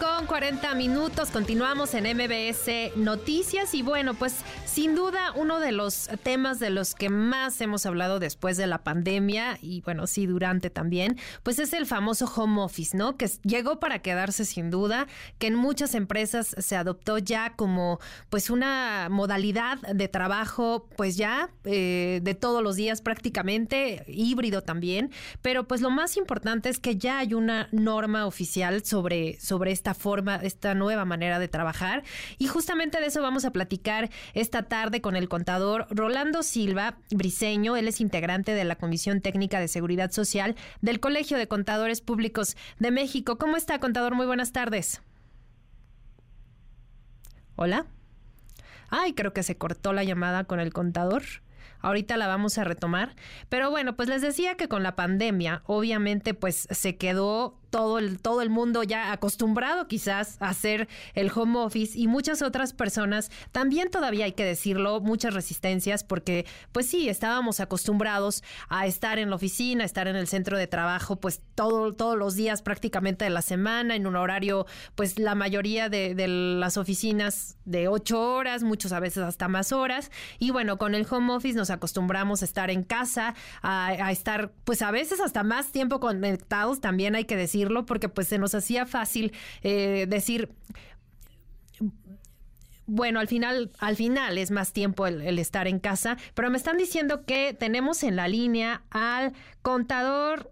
con 40 minutos. Continuamos en MBS Noticias y bueno, pues sin duda uno de los temas de los que más hemos hablado después de la pandemia y bueno, sí, durante también, pues es el famoso home office, ¿no? Que llegó para quedarse sin duda, que en muchas empresas se adoptó ya como pues una modalidad de trabajo pues ya eh, de todos los días prácticamente, híbrido también, pero pues lo más importante es que ya hay una norma oficial sobre sobre esta forma, esta nueva manera de trabajar. Y justamente de eso vamos a platicar esta esta tarde con el contador Rolando Silva Briseño. Él es integrante de la Comisión Técnica de Seguridad Social del Colegio de Contadores Públicos de México. ¿Cómo está, contador? Muy buenas tardes. Hola. Ay, creo que se cortó la llamada con el contador. Ahorita la vamos a retomar. Pero bueno, pues les decía que con la pandemia, obviamente, pues se quedó todo el, todo el mundo ya acostumbrado quizás a hacer el home office y muchas otras personas también todavía hay que decirlo, muchas resistencias porque pues sí, estábamos acostumbrados a estar en la oficina, a estar en el centro de trabajo pues todo, todos los días prácticamente de la semana en un horario pues la mayoría de, las oficinas de ocho horas, muchos a veces hasta más horas. Y bueno, con el home office nos acostumbramos a estar en casa, a, a estar pues a veces hasta más tiempo conectados, también hay que decir porque pues se nos hacía fácil eh, decir, bueno, al final, al final es más tiempo el, estar en casa, pero me están diciendo que tenemos en la línea al contador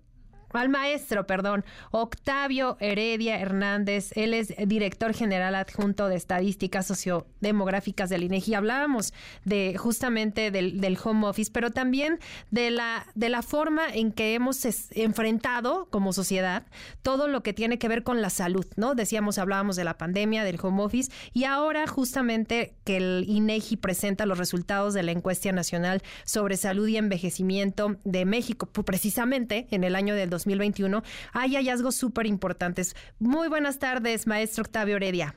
al maestro, perdón, Octavio Heredia Hernández. Él es director general adjunto de estadísticas sociodemográficas del INEGI. Hablábamos de justamente del, home office, pero también de la, de la forma en que hemos enfrentado como sociedad todo lo que tiene que ver con la salud, ¿no? Decíamos, hablábamos de la pandemia, del home office, y ahora justamente que el INEGI presenta los resultados de la encuesta nacional sobre salud y envejecimiento de México, precisamente en el año del 2021, hay hallazgos súper importantes. Muy buenas tardes, maestro Octavio Heredia.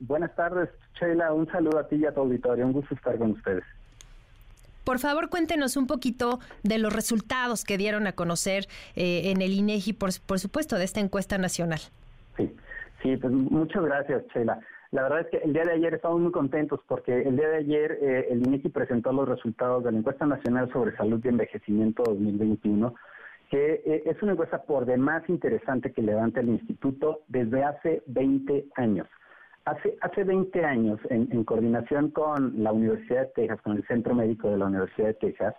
Buenas tardes, Sheila. Un saludo a ti y a tu auditorio. Un gusto estar con ustedes.
Por favor, cuéntenos un poquito de los resultados que dieron a conocer eh, en el INEGI, por, por supuesto, de esta encuesta nacional.
Sí, sí, pues muchas gracias, Sheila. La verdad es que el día de ayer estamos muy contentos porque el día de ayer eh, el INEGI presentó los resultados de la encuesta nacional sobre salud y envejecimiento 2021 eh, es una encuesta por demás interesante que levanta el instituto desde hace 20 años. Hace, hace 20 años, en, coordinación con la Universidad de Texas, con el Centro Médico de la Universidad de Texas,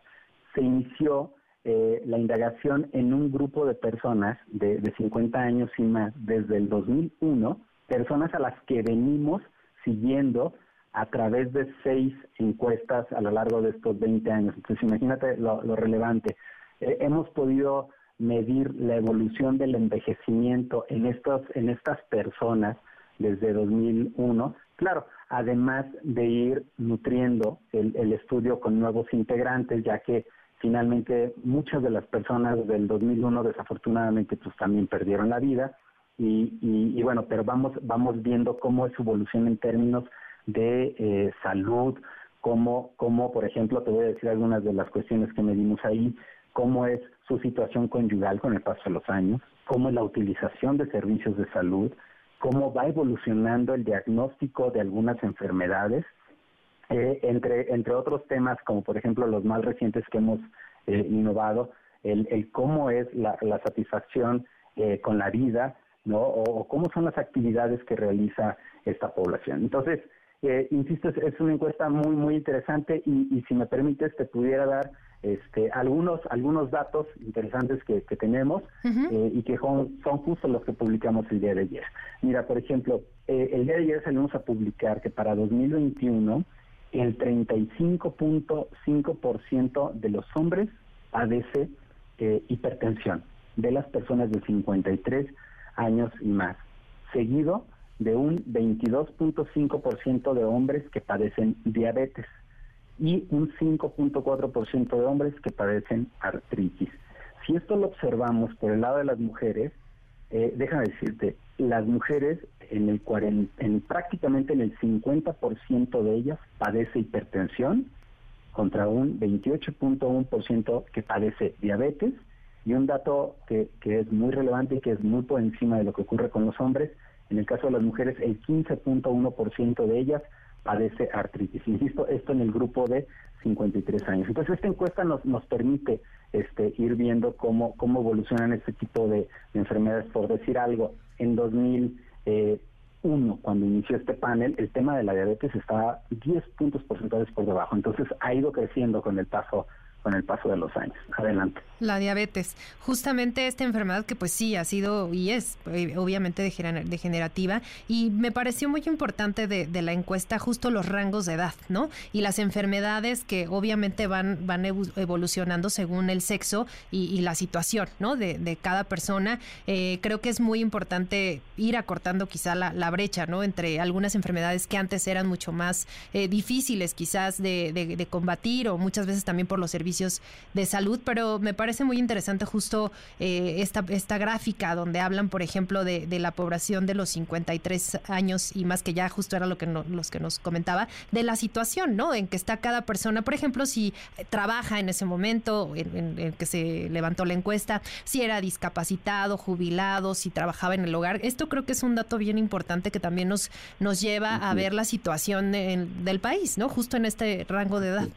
se inició eh, la indagación en un grupo de personas de 50 años y más desde el 2001, personas a las que venimos siguiendo a través de seis encuestas a lo largo de estos 20 años. Entonces, imagínate lo relevante. Eh, hemos podido medir la evolución del envejecimiento en estos en estas personas desde 2001 claro además de ir nutriendo el, estudio con nuevos integrantes ya que finalmente muchas de las personas del 2001 desafortunadamente pues también perdieron la vida. Y, y, bueno pero vamos vamos viendo cómo es su evolución en términos de eh, salud como como por ejemplo te voy a decir algunas de las cuestiones que medimos ahí cómo es su situación conyugal con el paso de los años, cómo es la utilización de servicios de salud, cómo va evolucionando el diagnóstico de algunas enfermedades, eh, entre, entre otros temas como por ejemplo los más recientes que hemos eh, innovado, el, cómo es la, la satisfacción eh, con la vida, ¿no? O, cómo son las actividades que realiza esta población. Entonces, insisto, es, es, una encuesta muy, muy interesante y, y si me permites, te pudiera dar este, algunos, algunos datos interesantes que, tenemos eh, y que son, son, justo los que publicamos el día de ayer. Mira, por ejemplo, eh, el día de ayer salimos a publicar que para 2021 el 35.5% de los hombres padece eh, hipertensión, de las personas de 53 años y más, seguido de un 22.5% de hombres que padecen diabetes y un 5.4% de hombres que padecen artritis. Si esto lo observamos por el lado de las mujeres, eh, déjame decirte, las mujeres en el en prácticamente en el 50% de ellas padece hipertensión contra un 28.1% que padece diabetes y un dato que, que es muy relevante y que es muy por encima de lo que ocurre con los hombres, en el caso de las mujeres el 15.1% de ellas padece artritis. Insisto, esto en el grupo de 53 años. Entonces, esta encuesta nos, nos permite este, ir viendo cómo, cómo evolucionan este tipo de, enfermedades. Por decir algo, en 2001, cuando inició este panel, el tema de la diabetes estaba 10 puntos porcentuales por debajo. Entonces, ha ido creciendo con el paso con el paso de los años. Adelante.
La diabetes, justamente esta enfermedad que pues sí ha sido y es eh, obviamente degenerativa y me pareció muy importante de, la encuesta justo los rangos de edad, ¿no? Y las enfermedades que obviamente van, van evolucionando según el sexo y, la situación, ¿no? De, cada persona. Eh, creo que es muy importante ir acortando quizá la, brecha, ¿no? Entre algunas enfermedades que antes eran mucho más eh, difíciles quizás de, de combatir o muchas veces también por los servicios de salud, pero me parece muy interesante justo eh, esta, esta gráfica donde hablan, por ejemplo, de, la población de los 53 años y más que ya justo era lo que los que nos comentaba, de la situación, ¿no? En que está cada persona, por ejemplo, si trabaja en ese momento en, en que se levantó la encuesta, si era discapacitado, jubilado, si trabajaba en el hogar. Esto creo que es un dato bien importante que también nos, nos lleva a ver la situación del país, ¿no? Justo en este rango de edad.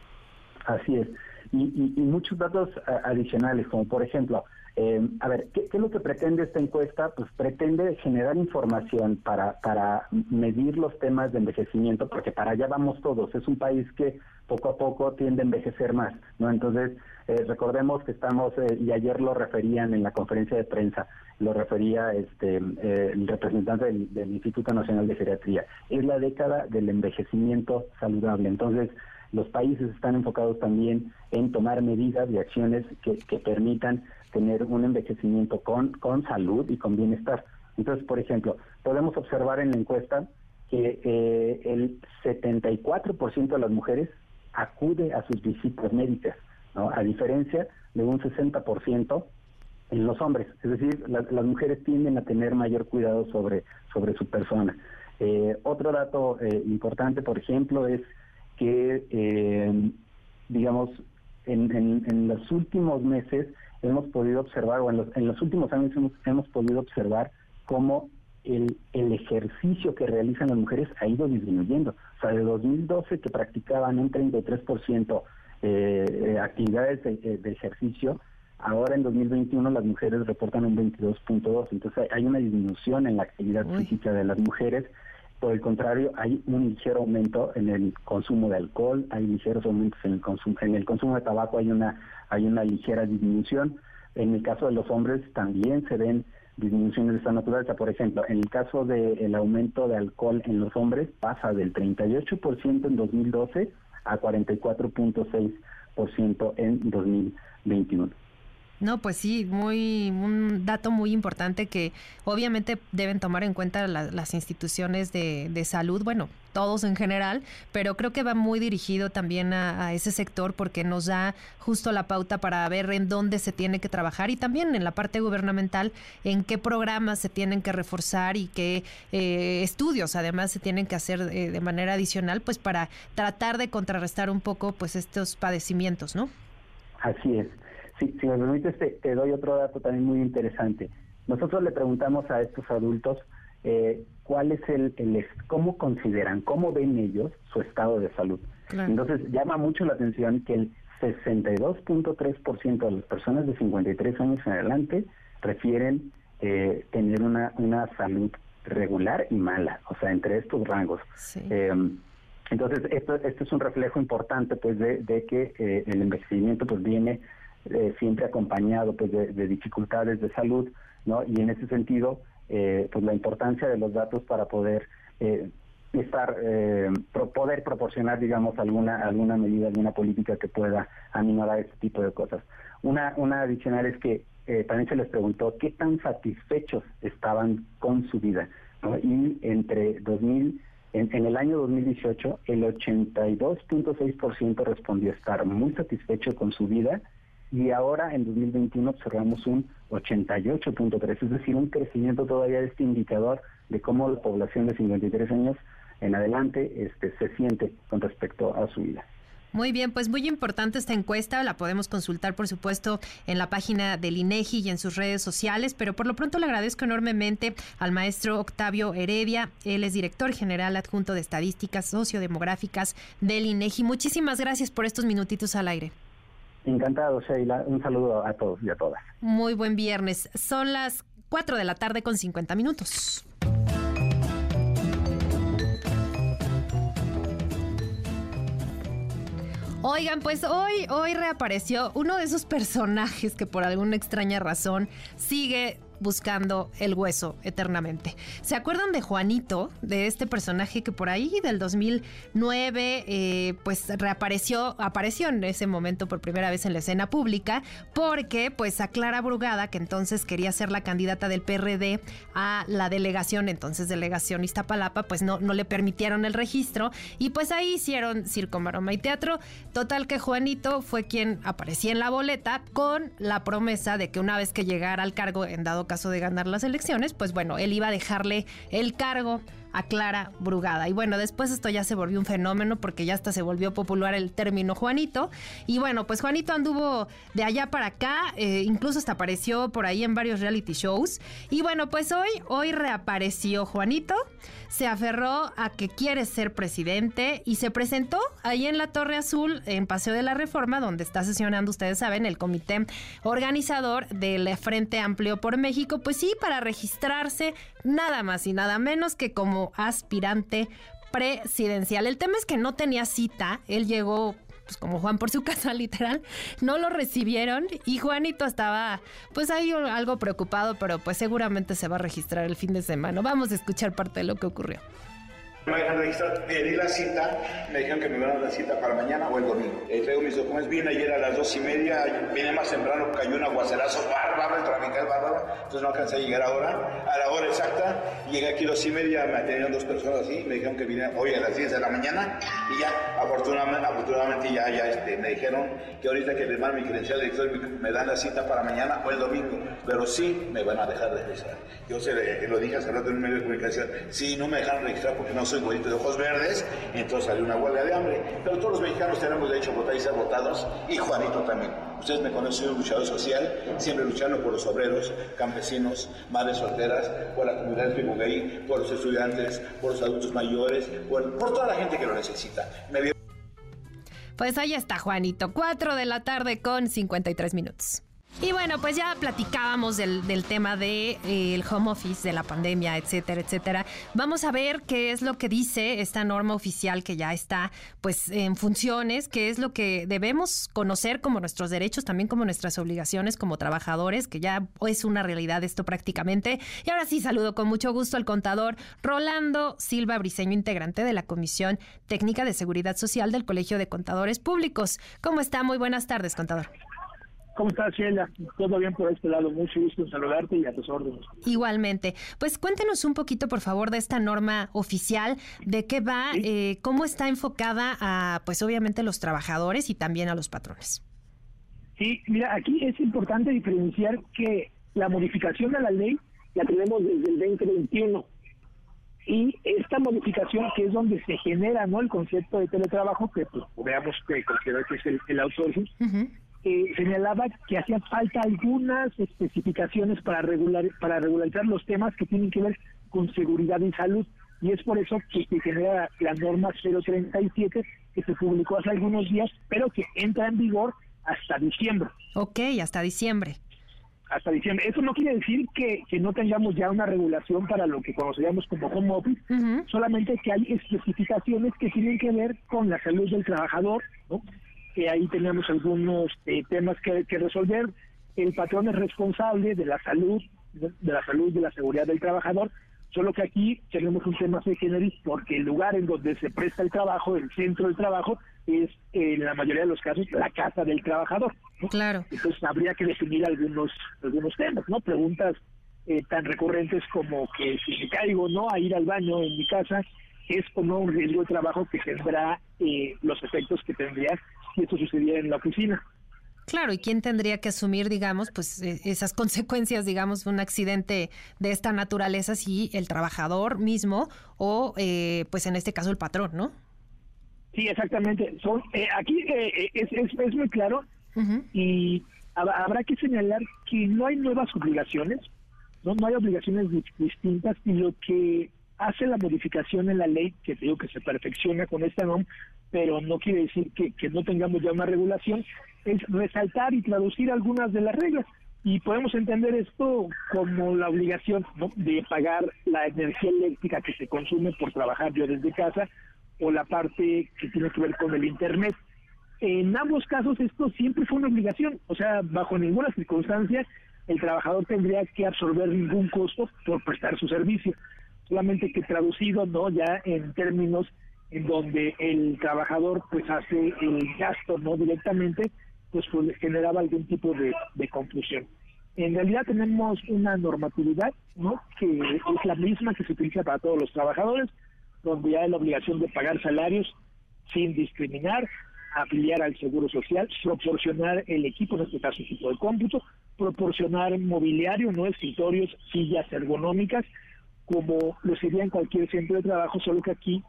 Así es y, muchos datos adicionales, como por ejemplo, eh, a ver, ¿qué, es lo que pretende esta encuesta? Pues pretende generar información para, para medir los temas de envejecimiento, porque para allá vamos todos. Es un país que poco a poco tiende a envejecer más, ¿no? Entonces, eh, recordemos que estamos, eh, y ayer lo referían en la conferencia de prensa, lo refería este el representante del Instituto Nacional de Geriatría, es la década del envejecimiento saludable. Entonces, los países están enfocados también en tomar medidas y acciones que, permitan tener un envejecimiento con, con salud y con bienestar. Entonces, por ejemplo, podemos observar en la encuesta que eh, el 74% de las mujeres acude a sus visitas médicas, a diferencia de un 60% en los hombres. Es decir, las mujeres tienden a tener mayor cuidado sobre, sobre su persona. Eh, otro dato eh, importante, por ejemplo, es que, eh, digamos, en, en, los últimos meses hemos podido observar, o en los, en los últimos años hemos, hemos podido observar cómo el, el ejercicio que realizan las mujeres ha ido disminuyendo. O sea, de 2012 que practicaban un 33% eh, eh, actividades de, de, ejercicio, ahora en 2021 las mujeres reportan un 22.2. Entonces hay una disminución en la actividad física de las mujeres por el contrario, hay un ligero aumento en el consumo de alcohol, hay ligeros aumentos en el consumo, en el consumo de tabaco hay una, hay una ligera disminución. En el caso de los hombres también se ven disminuciones de esta naturaleza. Por ejemplo, en el caso del aumento de alcohol en los hombres pasa del 38% en 2012 a 44.6% en 2021.
No, pues sí, muy un dato muy importante que obviamente deben tomar en cuenta las instituciones de, de, salud, bueno, todos en general, pero creo que va muy dirigido también a, ese sector porque nos da justo la pauta para ver en dónde se tiene que trabajar y también en la parte gubernamental en qué programas se tienen que reforzar y qué eh, estudios además se tienen que hacer eh, de manera adicional, pues para tratar de contrarrestar un poco pues estos padecimientos, ¿no?
Así es. Si, me permites, te, doy otro dato también muy interesante. Nosotros le preguntamos a estos adultos eh, cuál es el, el, cómo consideran, cómo ven ellos su estado de salud. Entonces llama mucho la atención que el 62.3% de las personas de 53 años en adelante refieren eh, tener una, una salud regular y mala, o sea, entre estos rangos. Eh, entonces, esto, esto es un reflejo importante pues de, de que eh, el envejecimiento pues viene eh, siempre acompañado pues de, dificultades de salud, ¿no? Y en ese sentido, eh, pues la importancia de los datos para poder eh, estar, poder proporcionar, digamos, alguna alguna medida, alguna política que pueda animar a este tipo de cosas. Una una adicional es que también se les preguntó qué tan satisfechos estaban con su vida, Y entre 2000 en, en, el año 2018, el 82.6% respondió estar muy satisfecho con su vida y ahora en 2021 observamos un 88.3, es decir, un crecimiento todavía de este indicador de cómo la población de 53 años en adelante este, se siente con respecto a su vida.
Muy bien, pues muy importante esta encuesta, la podemos consultar por supuesto en la página del INEGI y en sus redes sociales, pero por lo pronto le agradezco enormemente al maestro Octavio Heredia, él es director general adjunto de estadísticas sociodemográficas del INEGI. Muchísimas gracias por estos minutitos al aire.
Encantado, Sheila. Un saludo a todos y a todas.
Muy buen viernes. Son las 4 de la tarde con 50 minutos. Oigan, pues hoy, hoy reapareció uno de esos personajes que por alguna extraña razón sigue buscando el hueso eternamente. ¿Se acuerdan de Juanito, de este personaje que por ahí del 2009 eh, pues reapareció, apareció en ese momento por primera vez en la escena pública porque pues a Clara Brugada, que entonces quería ser la candidata del PRD a la delegación, entonces delegación Iztapalapa, pues no, no le permitieron el registro y pues ahí hicieron circo, maroma y teatro. Total que Juanito fue quien aparecía en la boleta con la promesa de que una vez que llegara al cargo en dado caso de ganar las elecciones, pues bueno, él iba a dejarle el cargo a Clara Brugada. Y bueno, después esto ya se volvió un fenómeno porque ya hasta se volvió popular el término Juanito. Y bueno, pues Juanito anduvo de allá para acá, eh, incluso hasta apareció por ahí en varios reality shows. Y bueno, pues hoy, hoy reapareció Juanito, se aferró a que quiere ser presidente y se presentó ahí en la Torre Azul, en Paseo de la Reforma, donde está sesionando, ustedes saben, el comité organizador del Frente Amplio por México, pues sí, para registrarse nada más y nada menos que como aspirante presidencial. El tema es que no tenía cita, él llegó pues como Juan por su casa literal, no lo recibieron y Juanito estaba pues ahí algo preocupado, pero pues seguramente se va a registrar el fin de semana. Vamos a escuchar parte de lo que ocurrió.
Me dejan registrar, pedí la cita, me dijeron que me iban la cita para mañana o el domingo. Eh, traigo mis documentos, vine ayer a las dos y media, vine más temprano, cayó un aguacerazo bárbaro, el tráfico es bárbaro, entonces no alcancé a llegar ahora, a la hora exacta, llegué aquí a dos y media, me atendieron dos personas así, me dijeron que vine hoy a las 10 de la mañana y ya, afortunadamente, ya, ya este, me dijeron que ahorita que mando mi credencial de director me dan la cita para mañana o el domingo, pero sí me van a dejar de registrar. Yo se lo dije hace rato en un medio de comunicación, sí, no me dejaron registrar porque no soy güerito de ojos verdes, entonces salió una huelga de hambre. Pero todos los mexicanos tenemos derecho a votar y ser votados, y Juanito también. Ustedes me conocen, soy un luchador social, siempre luchando por los obreros, campesinos, madres solteras, por la comunidad gay, por los estudiantes, por los adultos mayores, por, por toda la gente que lo necesita. Me...
Pues ahí está Juanito, 4 de la tarde con 53 minutos. Y bueno, pues ya platicábamos del, tema del de, eh, home office, de la pandemia, etcétera, etcétera. Vamos a ver qué es lo que dice esta norma oficial que ya está pues en funciones, qué es lo que debemos conocer como nuestros derechos, también como nuestras obligaciones como trabajadores, que ya es una realidad esto prácticamente. Y ahora sí saludo con mucho gusto al contador Rolando Silva Briseño, integrante de la Comisión Técnica de Seguridad Social del Colegio de Contadores Públicos. ¿Cómo está? Muy buenas tardes, contador.
¿Cómo estás, Sheila? Todo bien por este lado. Mucho gusto en saludarte y a tus órdenes.
Igualmente. Pues cuéntenos un poquito, por favor, de esta norma oficial, de qué va, eh, cómo está enfocada a, pues obviamente, los trabajadores y también a los patrones.
Sí, mira, aquí es importante diferenciar que la modificación de la ley la tenemos desde el 2021 y esta modificación que es donde se genera no el concepto de teletrabajo que pues, veamos que considera que es el, el outsourcing señalaba que hacían falta algunas especificaciones para regular para regularizar los temas que tienen que ver con seguridad y salud y es por eso que se genera la norma 037 que se publicó hace algunos días pero que entra en vigor hasta diciembre.
Ok, hasta diciembre.
Hasta diciembre. Eso no quiere decir que, que no tengamos ya una regulación para lo que conocemos como home office, solamente que hay especificaciones que tienen que ver con la salud del trabajador, ¿no? Que ahí tenemos algunos eh, temas que, resolver. El patrón es responsable de la salud, de, la salud, de la seguridad del trabajador, solo que aquí tenemos un tema de generis porque el lugar en donde se presta el trabajo, el centro del trabajo, es en la mayoría de los casos la casa del trabajador.
Claro.
Entonces habría que definir algunos algunos temas, ¿no? Preguntas eh, tan recurrentes como que si me caigo no a ir al baño en mi casa es o no un riesgo de trabajo que tendrá eh, los efectos que tendría si esto sucediera en la oficina.
Claro, ¿y quién tendría que asumir, digamos, pues e, esas consecuencias, digamos, un accidente de esta naturaleza si el trabajador mismo o, eh, pues en este caso, el patrón, ¿no?
Sí, exactamente. Son, eh, aquí eh, es, es, muy claro y habrá que señalar que no hay nuevas obligaciones, no, no hay obligaciones distintas y lo que hace la modificación en la ley, que digo que se perfecciona con esta NOM, pero no quiere decir que, no tengamos ya una regulación, es resaltar y traducir algunas de las reglas. Y podemos entender esto como la obligación de pagar la energía eléctrica que se consume por trabajar yo desde casa o la parte que tiene que ver con el Internet. en ambos casos esto siempre fue una obligación, o sea, bajo ninguna circunstancia el trabajador tendría que absorber ningún costo por prestar su servicio, solamente que traducido no ya en términos en donde el trabajador pues hace el gasto no directamente, pues, pues generaba algún tipo de, de confusión. En realidad tenemos una normatividad ¿no? que es la misma que se utiliza para todos los trabajadores, donde hay la obligación de pagar salarios sin discriminar, afiliar al seguro social, proporcionar el equipo, en este caso equipo de cómputo, proporcionar mobiliario, no escritorios, sillas ergonómicas, como lo sería en cualquier centro de trabajo, solo que aquí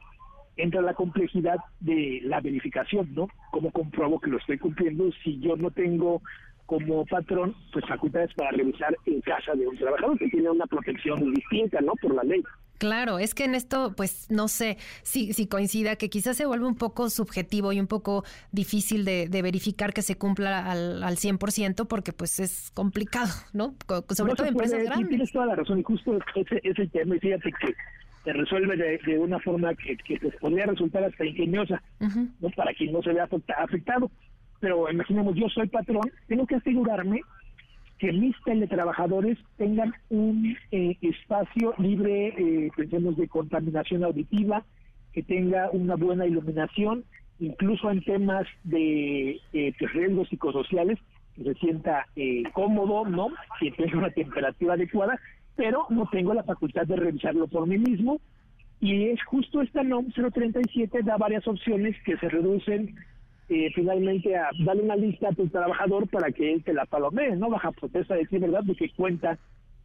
entra la complejidad de la verificación, ¿no? ¿Cómo compruebo que lo estoy cumpliendo si yo no tengo como patrón pues facultades para revisar en casa de un trabajador que tiene una protección distinta, ¿no? Por la ley.
Claro, es que en esto, pues no sé si, si coincida que quizás se vuelve un poco subjetivo y un poco difícil de, verificar que se cumpla al, al 100% porque pues es complicado, ¿no? Sobre todo en empresas grandes.
Tienes toda la razón y justo ese es el tema y fíjate que se resuelve de, una forma que, que podría resultar hasta ingeniosa, ¿no? Para quien no se vea afectado. Pero imaginemos, yo soy patrón, tengo que asegurarme que mis teletrabajadores tengan un eh, espacio libre, eh, pensemos, de contaminación auditiva, que tenga una buena iluminación, incluso en temas de eh, pues, riesgos psicosociales, que se sienta eh, cómodo, ¿no? Que tenga una temperatura adecuada, pero no tengo la facultad de revisarlo por mí mismo. Y es justo esta NOM 037 da varias opciones que se reducen eh, finalmente a darle una lista a tu trabajador para que él te la palomee, ¿no? Baja protesta de decir verdad de que cuenta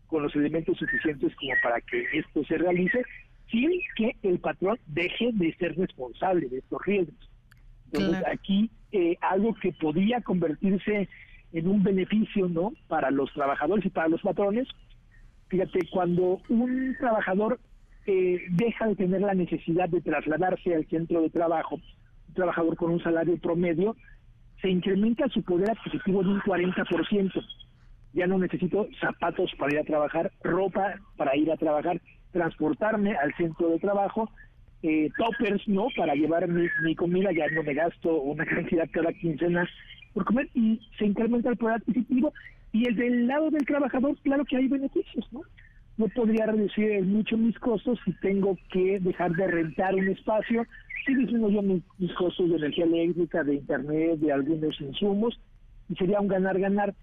con los elementos suficientes como para que esto se realice sin que el patrón deje de ser responsable de estos riesgos. Entonces aquí eh, algo que podía convertirse en un beneficio, ¿no? Para los trabajadores y para los patrones. Fíjate, cuando un trabajador eh, deja de tener la necesidad de trasladarse al centro de trabajo, trabajador con un salario promedio, se incrementa su poder adquisitivo de un 40%. Ya no necesito zapatos para ir a trabajar, ropa para ir a trabajar, transportarme al centro de trabajo, eh, toppers, ¿no? Para llevar mi, comida, ya no me gasto una cantidad cada quincena por comer y se incrementa el poder adquisitivo. Y el del lado del trabajador, claro que hay beneficios, ¿no? No podría reducir mucho mis costos si tengo que dejar de rentar un espacio sí disminuyo mis, mis costos de energía eléctrica, de internet, de algunos insumos, y sería un ganar-ganar.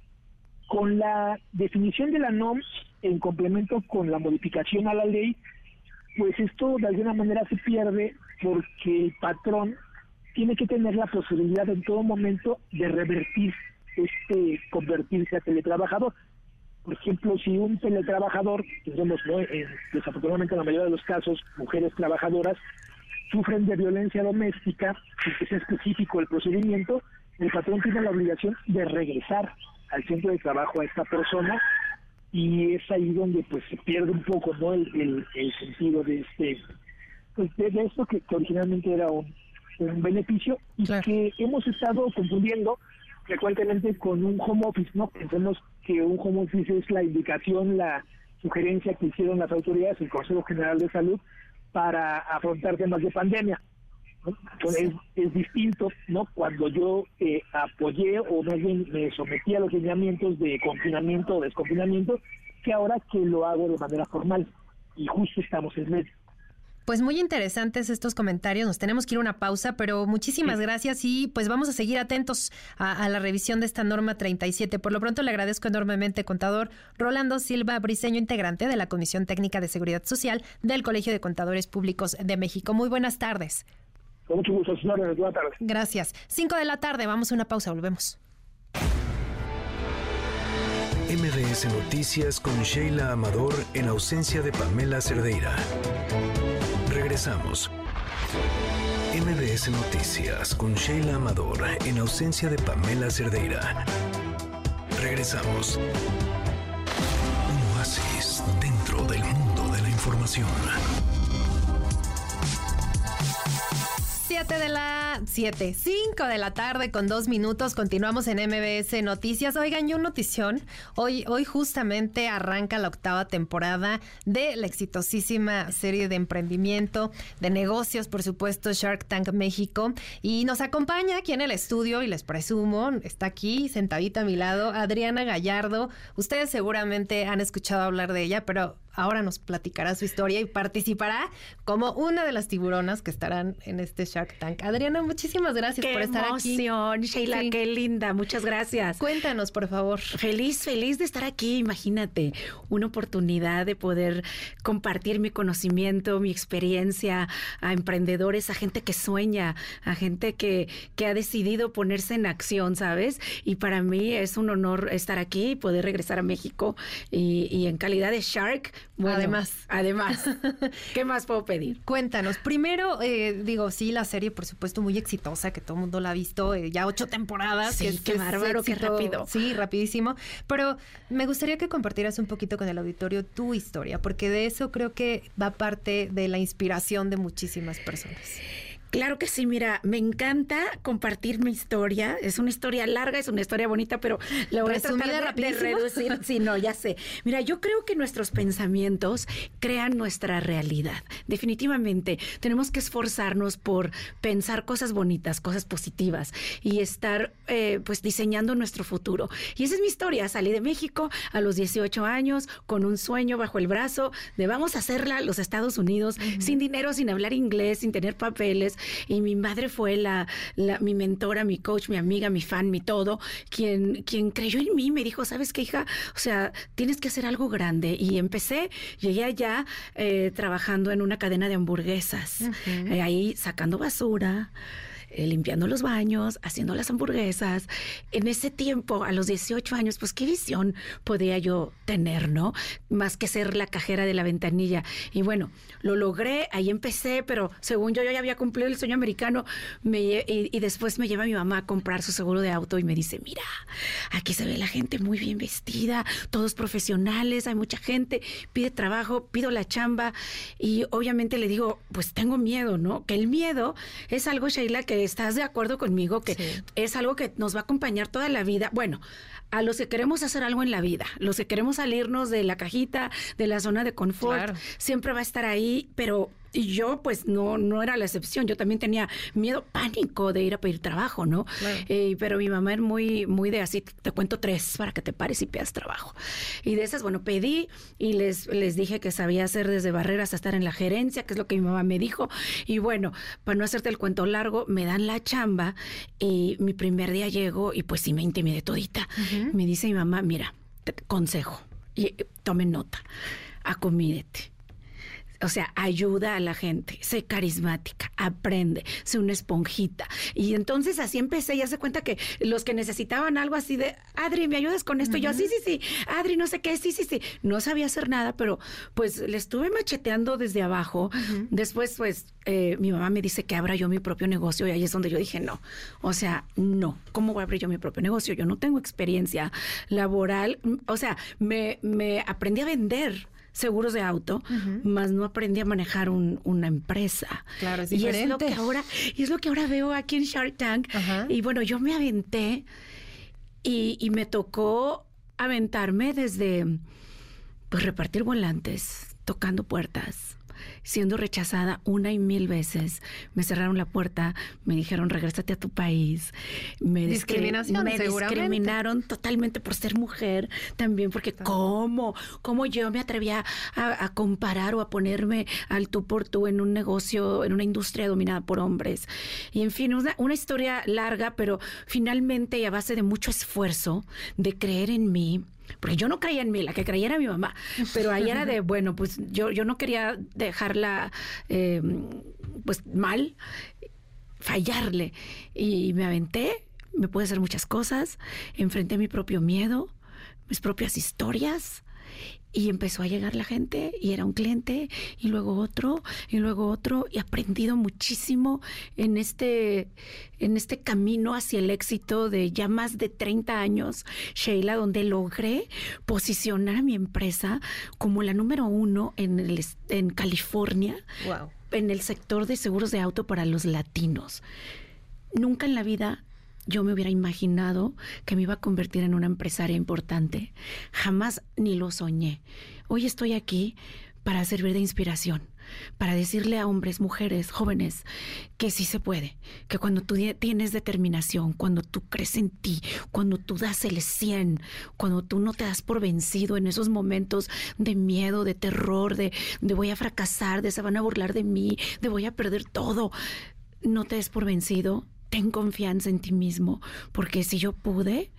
Con la definición de la NOM, en complemento con la modificación a la ley, pues esto de alguna manera se pierde porque el patrón tiene que tener la posibilidad en todo momento de revertir este convertirse a teletrabajador. Por ejemplo, si un teletrabajador, que somos ¿no? desafortunadamente en la mayoría de los casos mujeres trabajadoras, sufren de violencia doméstica, sin que sea específico el procedimiento, el patrón tiene la obligación de regresar al centro de trabajo a esta persona y es ahí donde pues se pierde un poco no el, el, sentido de este pues de, esto que, originalmente era un, un beneficio y que hemos estado confundiendo frecuentemente con un home office no pensemos que un home office es la indicación la sugerencia que hicieron las autoridades el Consejo General de Salud para afrontar temas de pandemia. Entonces, es, distinto, ¿no? Cuando yo eh, apoyé o más bien me sometí a los lineamientos de confinamiento o desconfinamiento, que ahora que lo hago de manera formal. Y justo estamos en medio.
Pues muy interesantes estos comentarios. Nos tenemos que ir a una pausa, pero muchísimas gracias y pues vamos a seguir atentos a, la revisión de esta norma 37. Por lo pronto le agradezco enormemente, contador Rolando Silva Briseño, integrante de la Comisión Técnica de Seguridad Social del Colegio de Contadores Públicos de México. Muy buenas tardes.
Con mucho gusto, señora. Buenas tardes.
Gracias. Cinco de la tarde, vamos a una pausa, volvemos.
MBS Noticias con Sheila Amador en ausencia de Pamela Cerdeira. Regresamos. MBS Noticias con Sheila Amador en ausencia de Pamela Cerdeira. Regresamos. Un oasis dentro del mundo de la información.
7 de la 7, 5 de la tarde con dos minutos. Continuamos en MBS Noticias. Oigan, yo notición. Hoy, hoy justamente arranca la octava temporada de la exitosísima serie de emprendimiento, de negocios, por supuesto, Shark Tank México. Y nos acompaña aquí en el estudio, y les presumo, está aquí sentadita a mi lado, Adriana Gallardo. Ustedes seguramente han escuchado hablar de ella, pero ahora nos platicará su historia y participará como una de las tiburonas que estarán en este Shark Tank. Adriana, muchísimas gracias por estar
aquí. Emoción, Sheila, qué linda. Muchas gracias.
Cuéntanos, por favor.
Feliz, feliz de estar aquí. Imagínate, una oportunidad de poder compartir mi conocimiento, mi experiencia a emprendedores, a gente que sueña, a gente que, que ha decidido ponerse en acción, ¿sabes? Y para mí es un honor estar aquí y poder regresar a México y, y en calidad de Shark
además.
Además. ¿Qué más puedo pedir?
Cuéntanos. Primero, eh, digo, sí, la serie, por supuesto, muy exitosa, que todo el mundo la ha visto, eh, ya ocho temporadas.
Sí, qué bárbaro, qué rápido.
Sí, rapidísimo. Pero me gustaría que compartieras un poquito con el auditorio tu historia, porque de eso creo que va parte de la inspiración de muchísimas personas.
Claro que sí, mira, me encanta compartir mi historia. Es una historia larga, es una historia bonita, pero la voy a tratar de, de reducir. Sí, no, ya sé. Mira, yo creo que nuestros pensamientos crean nuestra realidad. Definitivamente, tenemos que esforzarnos por pensar cosas bonitas, cosas positivas y estar, eh, pues, diseñando nuestro futuro. Y esa es mi historia. Salí de México a los 18 años con un sueño bajo el brazo de vamos a hacerla los Estados Unidos, sin dinero, sin hablar inglés, sin tener papeles y mi madre fue la, mi mentora, mi coach, mi amiga, mi fan, mi todo, quien, quien creyó en mí, me dijo, ¿sabes qué, hija? O sea, tienes que hacer algo grande. Y empecé, llegué allá eh, trabajando en una cadena de hamburguesas, eh, ahí sacando basura. Eh, limpiando los baños, haciendo las hamburguesas. En ese tiempo, a los 18 años, pues qué visión podía yo tener, ¿no? Más que ser la cajera de la ventanilla. Y bueno, lo logré, ahí empecé, pero según yo, yo ya había cumplido el sueño americano. Me, y, después me lleva mi mamá a comprar su seguro de auto y me dice, mira, aquí se ve la gente muy bien vestida, todos profesionales, hay mucha gente, pide trabajo, pido la chamba. Y obviamente le digo, pues tengo miedo, ¿no? Que el miedo es algo, Sheila, que estás de acuerdo conmigo que es algo que nos va a acompañar toda la vida. Bueno, a los que queremos hacer algo en la vida, los que queremos salirnos de la cajita, de la zona de confort, siempre va a estar ahí, pero y yo, pues, no, no era la excepción. Yo también tenía miedo, pánico de ir a pedir trabajo, ¿no? Eh, pero mi mamá era muy, muy de así, te cuento tres para que te pares y pidas trabajo. Y de esas, bueno, pedí y les, les dije que sabía hacer desde barreras hasta estar en la gerencia, que es lo que mi mamá me dijo. Y bueno, para no hacerte el cuento largo, me dan la chamba y mi primer día llego y pues sí me intimidé todita. Me dice mi mamá, mira, consejo, y eh, tomen nota, acomídete o sea, ayuda a la gente, sé carismática, aprende, sé una esponjita. Y entonces así empecé, ya se cuenta que los que necesitaban algo así de, Adri, ¿me ayudas con esto? Yo, sí, sí, sí, Adri, no sé qué, sí, sí, sí. No sabía hacer nada, pero pues le estuve macheteando desde abajo. Después, pues, eh, mi mamá me dice que abra yo mi propio negocio y ahí es donde yo dije, no, o sea, no, ¿cómo voy a abrir yo mi propio negocio? Yo no tengo experiencia laboral, o sea, me, me aprendí a vender seguros de auto, más no aprendí a manejar una empresa.
Claro, es
y es lo que ahora, y es lo que ahora veo aquí en Shark Tank. Y bueno, yo me aventé y, y me tocó aventarme desde pues repartir volantes, tocando puertas, siendo rechazada una y mil veces. Me cerraron la puerta, me dijeron, regrésate a tu país. Me,
Discriminación,
me discriminaron totalmente por ser mujer, también porque cómo, cómo yo me atrevía a, comparar o a ponerme al tú por tú en un negocio, en una industria dominada por hombres. Y en fin, una, una historia larga, pero finalmente y a base de mucho esfuerzo, de creer en mí, porque yo no creía en mí, la que creía era mi mamá, pero ahí era de, bueno, pues yo, yo no quería dejarla em, pues mal, fallarle, y me aventé, me pude hacer muchas cosas, enfrenté mi propio miedo, mis propias historias, y empezó a llegar la gente y era un cliente y luego otro y luego otro y he aprendido muchísimo en este, en este camino hacia el éxito de ya más de 30 años, Sheila, donde logré posicionar a mi empresa como la número uno en, el, en California.
Wow
en el sector de seguros de auto para los latinos. Nunca en la vida yo me hubiera imaginado que me iba a convertir en una empresaria importante. Jamás ni lo soñé. Hoy estoy aquí para servir de inspiración, para decirle a hombres, mujeres, jóvenes, que sí se puede, que cuando tú tienes determinación, cuando tú crees en ti, cuando tú das el 100, cuando tú no te das por vencido en esos momentos de miedo, de terror, de, de voy a fracasar, de se van a burlar de mí, de voy a perder todo, no te des por vencido, ten confianza en ti mismo, porque si yo pude,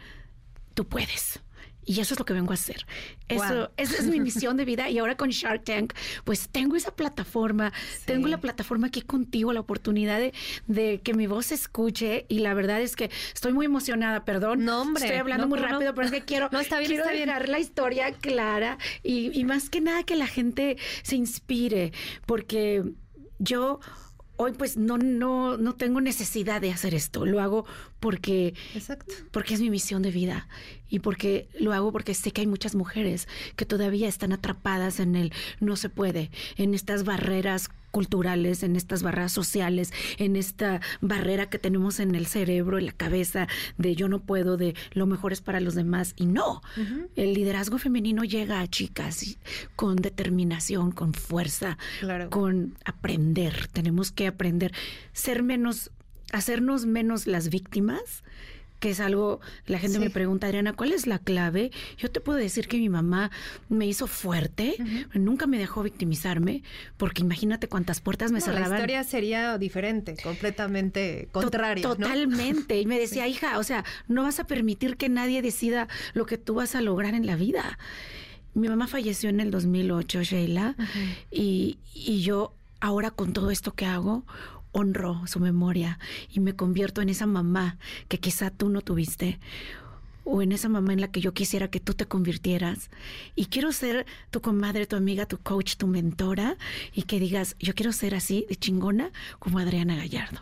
tú puedes. Y eso es lo que vengo a hacer. Eso, Esa es mi misión de vida. Y ahora con Shark Tank, pues tengo esa plataforma, tengo la plataforma aquí contigo, la oportunidad de, que mi voz se escuche. Y la verdad es que estoy muy emocionada, perdón.
No, hombre.
Estoy hablando muy rápido, pero es que quiero,
está bien,
quiero
está
la historia clara y, y más que nada que la gente se inspire, porque yo hoy pues no, no, no tengo necesidad de hacer esto. Lo hago porque, porque es mi misión de vida y porque lo hago porque sé que hay muchas mujeres que todavía están atrapadas en el no se puede, en estas barreras culturales, en estas barreras sociales, en esta barrera que tenemos en el cerebro, en la cabeza, de yo no puedo, de lo mejor es para los demás. Y no, el liderazgo femenino llega a chicas con determinación, con fuerza, con aprender. Tenemos que aprender, ser menos, hacernos menos las víctimas que es algo, la gente me pregunta, Adriana, ¿cuál es la clave? Yo te puedo decir que mi mamá me hizo fuerte, nunca me dejó victimizarme, porque imagínate cuántas puertas me cerraban.
La historia sería diferente, completamente contraria.
totalmente. Y me decía, hija, o sea, no vas a permitir que nadie decida lo que tú vas a lograr en la vida. Mi mamá falleció en el 2008, Sheila, y, y yo ahora con todo esto que hago, honro su memoria y me convierto en esa mamá que quizá tú no tuviste o en esa mamá en la que yo quisiera que tú te convirtieras. Y quiero ser tu comadre, tu amiga, tu coach, tu mentora y que digas, yo quiero ser así de chingona como Adriana Gallardo.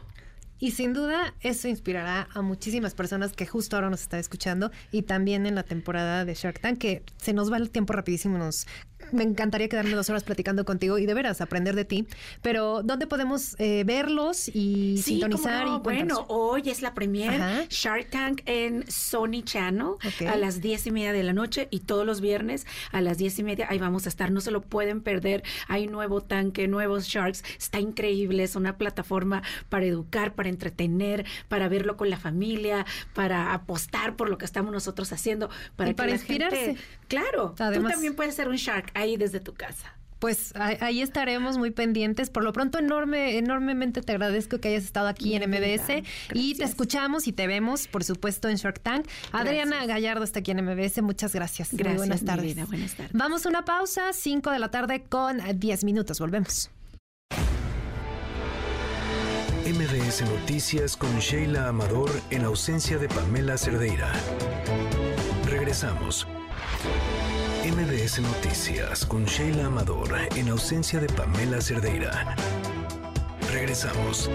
Y sin duda eso inspirará a muchísimas personas que justo ahora nos están escuchando y también en la temporada de Shark Tank, que se nos va el tiempo rapidísimo, nos me encantaría quedarme dos horas platicando contigo y de veras aprender de ti. Pero, ¿dónde podemos eh, verlos y sintonizar? Y
bueno, hoy es la premier Shark Tank en Sony Channel a las diez y media de la noche y todos los viernes a las diez y media ahí vamos a estar. No se lo pueden perder. Hay nuevo tanque, nuevos Sharks. Está increíble. Es una plataforma para educar, para entretener, para verlo con la familia, para apostar por lo que estamos nosotros haciendo. Para,
y para inspirarse.
Claro, tú también puedes ser un Shark ahí desde tu casa.
Pues ahí estaremos muy pendientes. Por lo pronto, enorme, enormemente te agradezco que hayas estado aquí en MBS y te escuchamos y te vemos, por supuesto, en Shark Tank. Adriana Gallardo está aquí en MBS. Muchas gracias.
Gracias.
buenas tardes.
buenas tardes.
Vamos a una pausa, 5 de la tarde con 10 minutos. Volvemos.
MBS Noticias con Sheila Amador en ausencia de Pamela Cerdeira. Regresamos. MBS Noticias con Sheila Amador en ausencia de Pamela Cerdeira. Regresamos.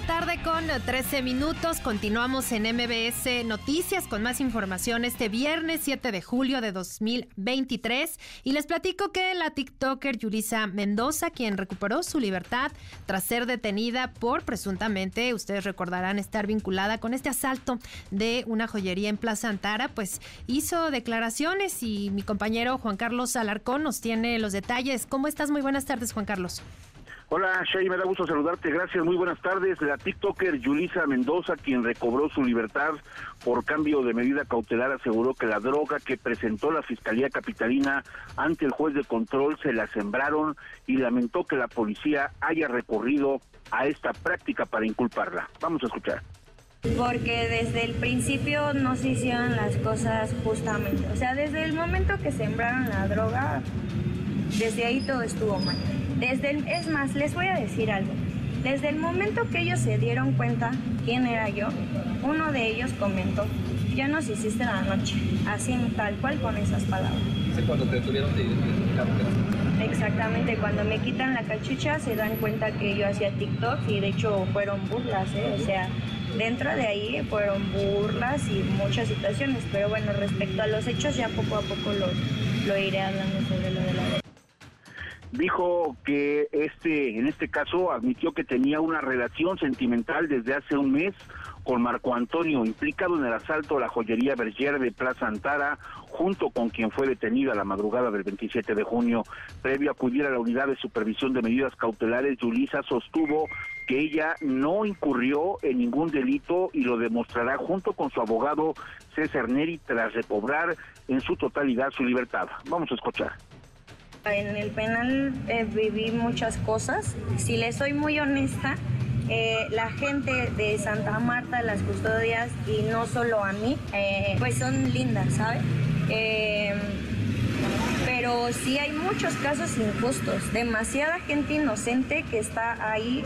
5 de la tarde con 13 minutos. Continuamos en MBS Noticias con más información este viernes 7 de julio de 2023. Y les platico que la TikToker Yurisa Mendoza, quien recuperó su libertad tras ser detenida por presuntamente, ustedes recordarán, estar vinculada con este asalto de una joyería en Plaza Antara, pues hizo declaraciones y mi compañero Juan Carlos Alarcón nos tiene los detalles. ¿Cómo estás? Muy buenas tardes, Juan Carlos.
Hola, Shay, me da gusto saludarte. Gracias, muy buenas tardes. La TikToker Yulisa Mendoza, quien recobró su libertad por cambio de medida cautelar, aseguró que la droga que presentó la Fiscalía Capitalina ante el juez de control se la sembraron y lamentó que la policía haya recurrido a esta práctica para inculparla. Vamos a escuchar
porque desde el principio no se hicieron las cosas justamente. O sea, desde el momento que sembraron la droga, desde ahí todo estuvo mal. Desde es más, les voy a decir algo. Desde el momento que ellos se dieron cuenta quién era yo, uno de ellos comentó, ya nos hiciste la noche, así tal cual con esas palabras.
cuando te tuvieron de
Exactamente, cuando me quitan la cachucha se dan cuenta que yo hacía TikTok y de hecho fueron burlas, ¿eh? o sea, dentro de ahí fueron burlas y muchas situaciones, pero bueno, respecto a los hechos ya poco a poco lo, lo iré hablando sobre lo de la
dijo que este, en este caso, admitió que tenía una relación sentimental desde hace un mes con Marco Antonio, implicado en el asalto a la joyería Berger de Plaza Antara, junto con quien fue detenido a la madrugada del 27 de junio. Previo a acudir a la unidad de supervisión de medidas cautelares, Yulisa sostuvo que ella no incurrió en ningún delito y lo demostrará junto con su abogado César Neri tras recobrar en su totalidad su libertad. Vamos a escuchar.
En el penal eh, viví muchas cosas. Si le soy muy honesta, eh, la gente de Santa Marta, las custodias y no solo a mí, eh, pues son lindas, ¿sabes? Pero sí hay muchos casos injustos, demasiada gente inocente que está ahí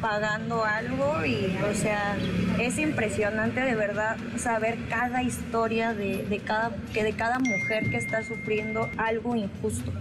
pagando algo y, o sea, es impresionante de verdad saber cada historia de, de, cada, que de cada mujer que está sufriendo algo injusto.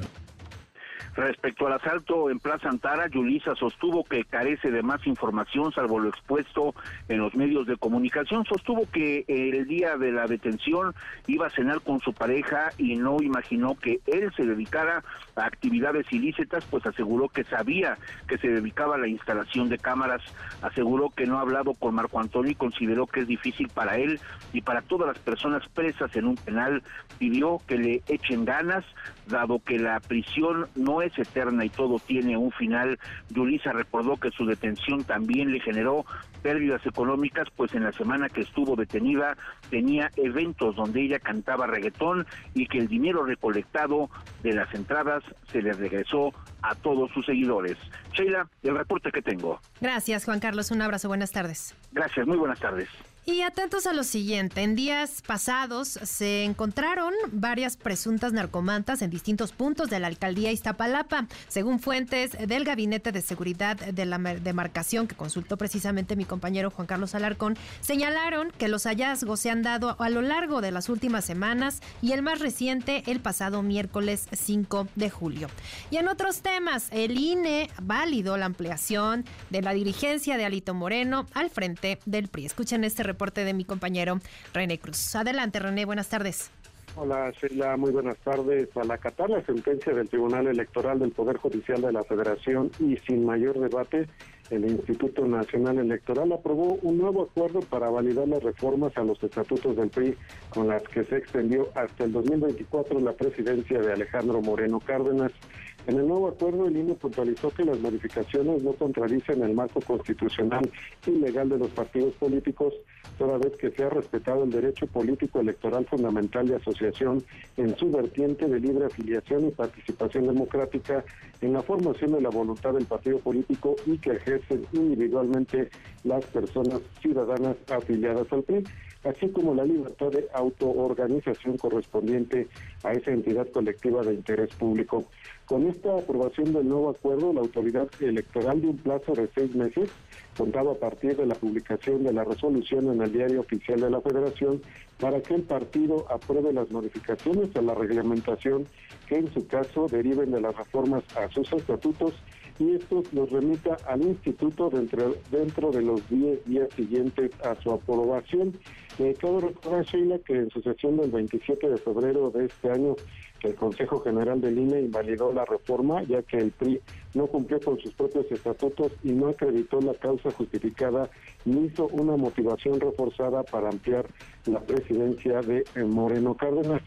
Respecto al asalto en Plaza Antara, Yulisa sostuvo que carece de más información salvo lo expuesto en los medios de comunicación. Sostuvo que el día de la detención iba a cenar con su pareja y no imaginó que él se dedicara a actividades ilícitas, pues aseguró que sabía que se dedicaba a la instalación de cámaras. Aseguró que no ha hablado con Marco Antonio y consideró que es difícil para él y para todas las personas presas en un penal. Pidió que le echen ganas, dado que la prisión no es eterna y todo tiene un final. Yulisa recordó que su detención también le generó pérdidas económicas, pues en la semana que estuvo detenida tenía eventos donde ella cantaba reggaetón y que el dinero recolectado de las entradas se le regresó a todos sus seguidores. Sheila, el reporte que tengo.
Gracias, Juan Carlos. Un abrazo. Buenas tardes.
Gracias. Muy buenas tardes.
Y atentos a lo siguiente, en días pasados se encontraron varias presuntas narcomantas en distintos puntos de la alcaldía Iztapalapa. Según fuentes del Gabinete de Seguridad de la demarcación que consultó precisamente mi compañero Juan Carlos Alarcón, señalaron que los hallazgos se han dado a lo largo de las últimas semanas y el más reciente el pasado miércoles 5 de julio. Y en otros temas, el INE válido la ampliación de la dirigencia de Alito Moreno al frente del PRI. Escuchen este reporte de mi compañero René Cruz. Adelante, René, buenas tardes.
Hola, Sheila, muy buenas tardes. Al acatar la sentencia del Tribunal Electoral del Poder Judicial de la Federación y sin mayor debate, el Instituto Nacional Electoral aprobó un nuevo acuerdo para validar las reformas a los estatutos del PRI con las que se extendió hasta el 2024 la presidencia de Alejandro Moreno Cárdenas. En el nuevo acuerdo, el INE puntualizó que las modificaciones no contradicen el marco constitucional y legal de los partidos políticos, toda vez que se ha respetado el derecho político electoral fundamental de asociación en su vertiente de libre afiliación y participación democrática en la formación de la voluntad del partido político y que ejercen individualmente las personas ciudadanas afiliadas al PRI así como la libertad de autoorganización correspondiente a esa entidad colectiva de interés público. Con esta aprobación del nuevo acuerdo, la autoridad electoral de un plazo de seis meses, contado a partir de la publicación de la resolución en el diario oficial de la Federación, para que el partido apruebe las modificaciones a la reglamentación que en su caso deriven de las reformas a sus estatutos y esto los remita al instituto dentro, dentro de los 10 días siguientes a su aprobación. Eh, cabe recordar, Sheila, que en su sesión del 27 de febrero de este año, el Consejo General del INE invalidó la reforma, ya que el PRI no cumplió con sus propios estatutos y no acreditó la causa justificada ni hizo una motivación reforzada para ampliar la presidencia de Moreno Cárdenas.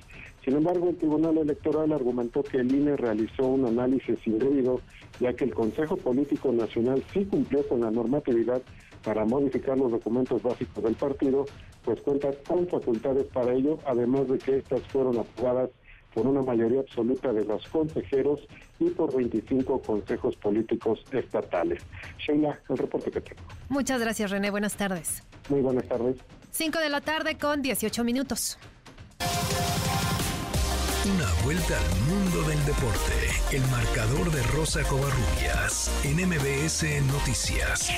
Sin embargo, el Tribunal Electoral argumentó que el INE realizó un análisis indebido, ya que el Consejo Político Nacional sí cumplió con la normatividad para modificar los documentos básicos del partido, pues cuenta con facultades para ello, además de que estas fueron aprobadas por una mayoría absoluta de los consejeros y por 25 consejos políticos estatales. Sheila, el reporte que tengo.
Muchas gracias, René. Buenas tardes.
Muy buenas tardes.
5 de la tarde con 18 minutos.
Una vuelta al mundo del deporte. El marcador de Rosa Covarrubias en MBS Noticias.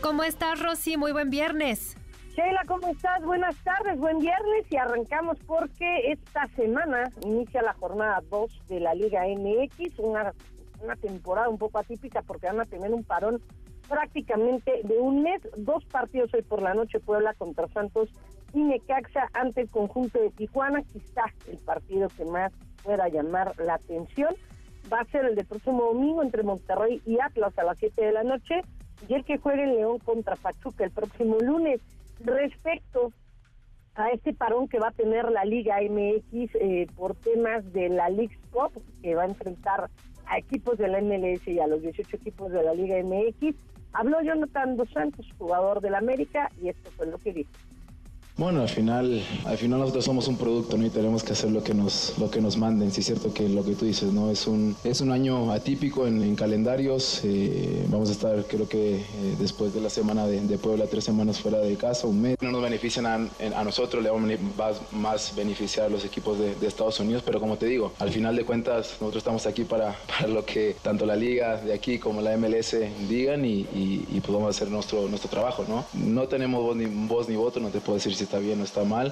¿Cómo estás, Rosy? Muy buen viernes.
Sheila, ¿cómo estás? Buenas tardes, buen viernes y arrancamos porque esta semana inicia la jornada 2 de la Liga MX, una, una temporada un poco atípica porque van a tener un parón prácticamente de un mes, dos partidos hoy por la noche, Puebla contra Santos y ante el conjunto de Tijuana. Quizá el partido que más pueda llamar la atención va a ser el de próximo domingo entre Monterrey y Atlas a las 7 de la noche y el que juegue en León contra Pachuca el próximo lunes. Respecto a este parón que va a tener la Liga MX eh, por temas de la League Cup, que va a enfrentar a equipos de la MLS y a los 18 equipos de la Liga MX, habló Jonathan Dos Santos, jugador del América, y esto fue lo que dijo.
Bueno, al final, al final nosotros somos un producto, ¿no? Y tenemos que hacer lo que nos, lo que nos manden. Sí es cierto que lo que tú dices, ¿no? Es un, es un año atípico en, calendarios. Eh, vamos a estar, creo que eh, después de la semana de, Puebla, tres semanas fuera de casa, un mes. No nos benefician a, nosotros, le vamos a más beneficiar a los equipos de, Estados Unidos, pero como te digo, al final de cuentas, nosotros estamos aquí para, lo que tanto la liga de aquí como la MLS digan y, y, pues vamos a hacer nuestro, nuestro trabajo, ¿no? No tenemos voz ni, voz ni voto, no te puedo decir si está bien o está mal.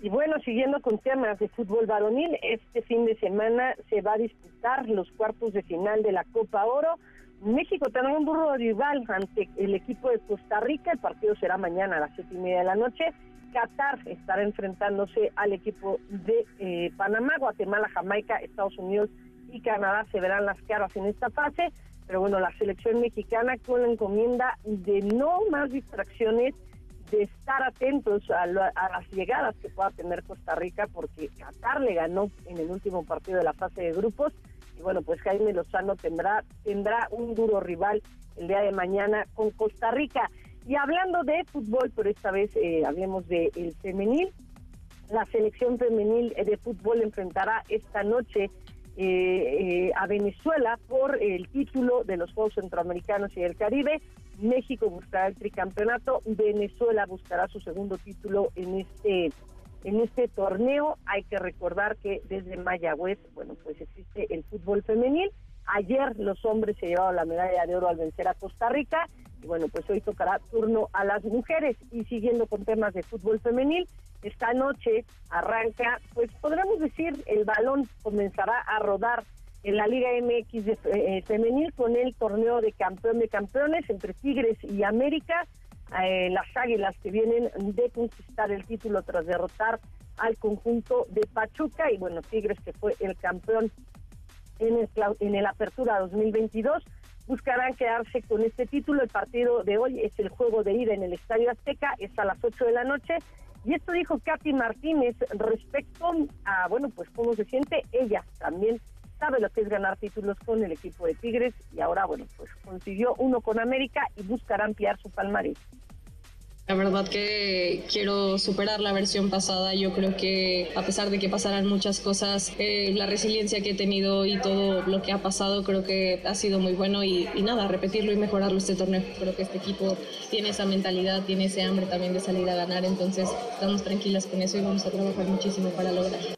Y bueno, siguiendo con temas de fútbol varonil, este fin de semana se va a disputar los cuartos de final de la Copa Oro. México tendrá un burro rival ante el equipo de Costa Rica. El partido será mañana a las siete y media de la noche. Qatar estará enfrentándose al equipo de eh, Panamá, Guatemala, Jamaica, Estados Unidos y Canadá se verán las caras en esta fase. Pero bueno, la selección mexicana con la encomienda de no más distracciones de estar atentos a, las llegadas que pueda tener Costa Rica, porque Qatar le ganó en el último partido de la fase de grupos. Y bueno, pues Jaime Lozano tendrá, tendrá un duro rival el día de mañana con Costa Rica. Y hablando de fútbol, pero esta vez eh, hablemos del el femenil. La selección femenil de fútbol enfrentará esta noche eh, eh, a Venezuela por el título de los Juegos Centroamericanos y del Caribe. México buscará el tricampeonato, Venezuela buscará su segundo título en este en este torneo. Hay que recordar que desde Mayagüez, bueno, pues existe el fútbol femenil. Ayer los hombres se llevaron la medalla de oro al vencer a Costa Rica y bueno, pues hoy tocará turno a las mujeres y siguiendo con temas de fútbol femenil, esta noche arranca, pues podríamos decir, el balón comenzará a rodar en la Liga MX de, eh, femenil con el torneo de campeón de campeones entre Tigres y América. Eh, las Águilas que vienen de conquistar el título tras derrotar al conjunto de Pachuca y bueno, Tigres que fue el campeón en el, en el Apertura 2022 buscarán quedarse con este título. El partido de hoy es el juego de ida en el Estadio Azteca, es a las 8 de la noche. Y esto dijo Katy Martínez respecto a, bueno, pues cómo se siente ella también sabe lo que es ganar títulos con el equipo de Tigres y ahora, bueno, pues consiguió uno con América y buscará ampliar su palmarés.
La verdad que quiero superar la versión pasada. Yo creo que a pesar de que pasaran muchas cosas, eh, la resiliencia que he tenido y todo lo que ha pasado creo que ha sido muy bueno y, y, nada, repetirlo y mejorarlo este torneo. Creo que este equipo tiene esa mentalidad, tiene ese hambre también de salir a ganar, entonces estamos tranquilas con eso y vamos a trabajar muchísimo para lograrlo.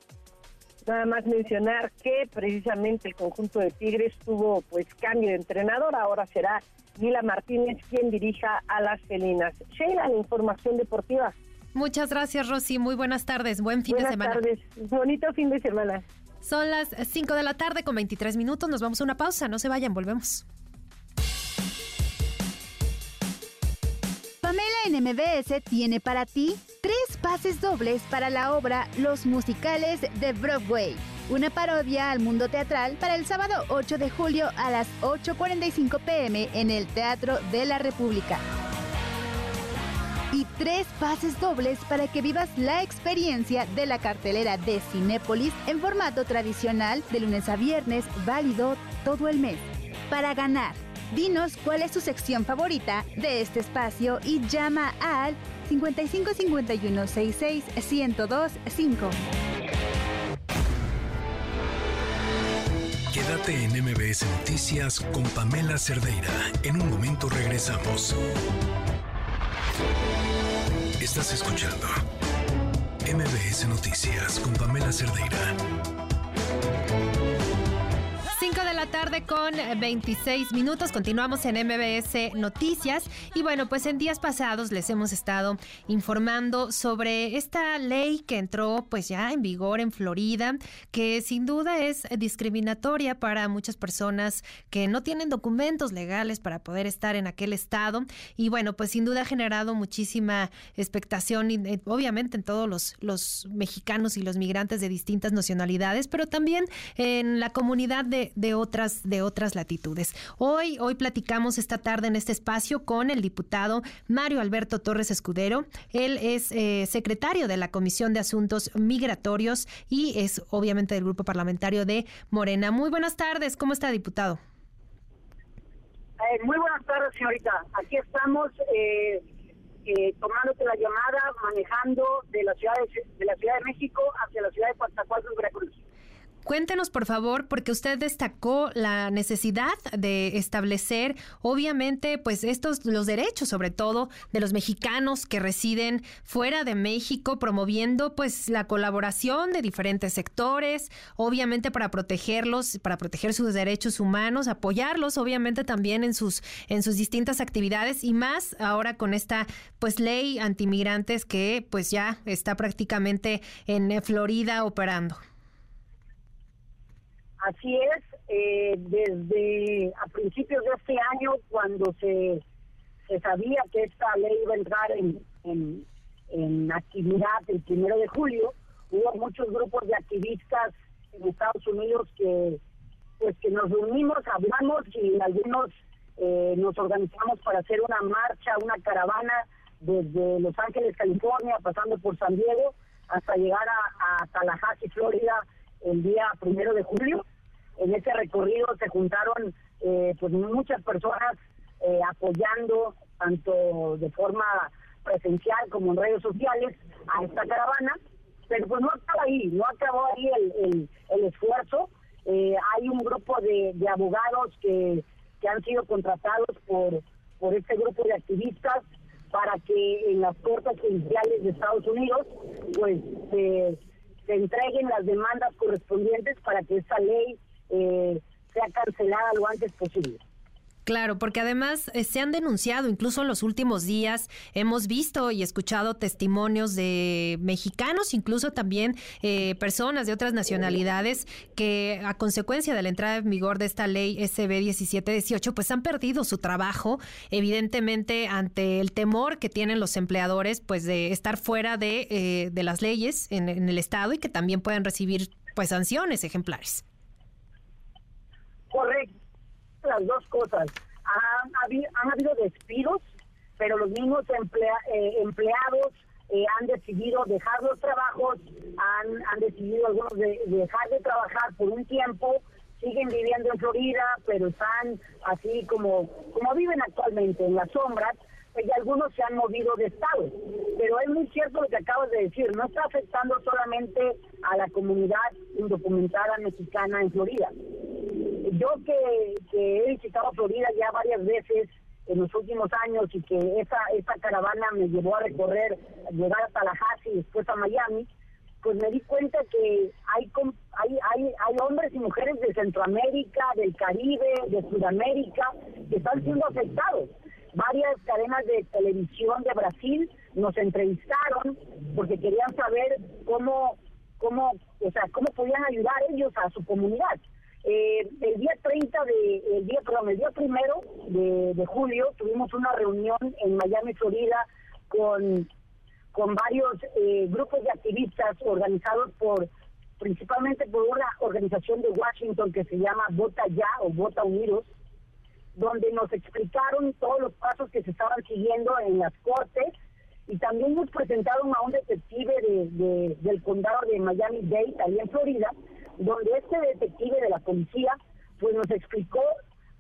Nada más mencionar que precisamente el conjunto de Tigres tuvo pues cambio de entrenador, ahora será Mila Martínez quien dirija a las felinas. Sheila, la información deportiva.
Muchas gracias, Rosy. Muy buenas tardes. Buen fin de semana.
Buenas tardes. Bonito fin de semana.
Son las 5 de la tarde con 23 minutos. Nos vamos a una pausa. No se vayan, volvemos.
Pamela en MBS tiene para ti tres pases dobles para la obra Los Musicales de Broadway una parodia al mundo teatral para el sábado 8 de julio a las 8.45 pm en el Teatro de la República. Y tres pases dobles para que vivas la experiencia de la cartelera de Cinépolis en formato tradicional de lunes a viernes, válido todo el mes. Para ganar, dinos cuál es tu sección favorita de este espacio y llama al 55 51 66 1025.
Quédate en MBS Noticias con Pamela Cerdeira. En un momento regresamos. Estás escuchando MBS Noticias con Pamela Cerdeira
la tarde con 26 minutos. Continuamos en MBS Noticias. Y bueno, pues en días pasados les hemos estado informando sobre esta ley que entró pues ya en vigor en Florida, que sin duda es discriminatoria para muchas personas que no tienen documentos legales para poder estar en aquel estado. Y bueno, pues sin duda ha generado muchísima expectación, eh, obviamente en todos los, los mexicanos y los migrantes de distintas nacionalidades, pero también en la comunidad de, otras, de otras latitudes. Hoy, hoy platicamos esta tarde en este espacio con el diputado Mario Alberto Torres Escudero. Él es eh, secretario de la Comisión de Asuntos Migratorios y es obviamente del grupo parlamentario de Morena. Muy buenas tardes, ¿cómo está, diputado?
Eh, muy buenas tardes, señorita. Aquí estamos eh, eh, tomándote la llamada, manejando de la ciudad de, la Ciudad de México hacia la ciudad de Coatzacoalcos, Veracruz.
Cuéntenos, por favor, porque usted destacó la necesidad de establecer, obviamente, pues estos, los derechos, sobre todo, de los mexicanos que residen fuera de México, promoviendo, pues, la colaboración de diferentes sectores, obviamente para protegerlos, para proteger sus derechos humanos, apoyarlos, obviamente, también en sus, en sus distintas actividades y más ahora con esta, pues, ley antimigrantes que, pues, ya está prácticamente en Florida operando.
Así es, eh, desde a principios de este año, cuando se, se sabía que esta ley iba a entrar en, en, actividad el primero de julio, hubo muchos grupos de activistas en Estados Unidos que pues que nos reunimos, hablamos y algunos eh, nos organizamos para hacer una marcha, una caravana desde Los Ángeles, California, pasando por San Diego, hasta llegar a, a Tallahassee, Florida, el día primero de julio en ese recorrido se juntaron eh, pues muchas personas eh, apoyando tanto de forma presencial como en redes sociales a esta caravana, pero pues no acaba ahí, no acabó ahí el, el, esfuerzo. Eh, hay un grupo de, de abogados que, que han sido contratados por, por este grupo de activistas para que en las cortes judiciales de Estados Unidos pues se entreguen las demandas correspondientes para que esta ley eh, sea cancelada lo antes posible.
Claro, porque además eh, se han denunciado, incluso en los últimos días hemos visto y escuchado testimonios de mexicanos, incluso también eh, personas de otras nacionalidades que a consecuencia de la entrada en vigor de esta ley SB 1718, pues han perdido su trabajo, evidentemente ante el temor que tienen los empleadores, pues de estar fuera de, eh, las leyes en, en el Estado y que también pueden recibir pues sanciones ejemplares.
Correcto, las dos cosas. Han, habido, despidos, pero los mismos eh, empleados eh, han decidido dejar los trabajos, han, han decidido algunos de, dejar de trabajar por un tiempo, siguen viviendo en Florida, pero están así como, como viven actualmente en las sombras, y algunos se han movido de estado. Pero es muy cierto lo que acabas de decir, no está afectando solamente a la comunidad indocumentada mexicana en Florida. Yo que, he visitado Florida ya varias veces en los últimos años y que esa, esa caravana me llevó a recorrer, llegar a Tallahassee y después a Miami, pues me di cuenta que hay, hay, hay, hay hombres y mujeres de Centroamérica, del Caribe, de Sudamérica, que están siendo afectados varias cadenas de televisión de Brasil nos entrevistaron porque querían saber cómo, cómo, o sea, cómo podían ayudar ellos a su comunidad. Eh, el día 30 de, el día, perdón, el día primero de, julio tuvimos una reunión en Miami, Florida, con, con varios eh, grupos de activistas organizados por, principalmente por una organización de Washington que se llama Vota Ya o Vota Unidos, donde nos explicaron todos los pasos que se estaban siguiendo en las cortes y también nos presentaron a un detective de, del condado de Miami-Dade, ahí en Florida, donde este detective de la policía pues nos explicó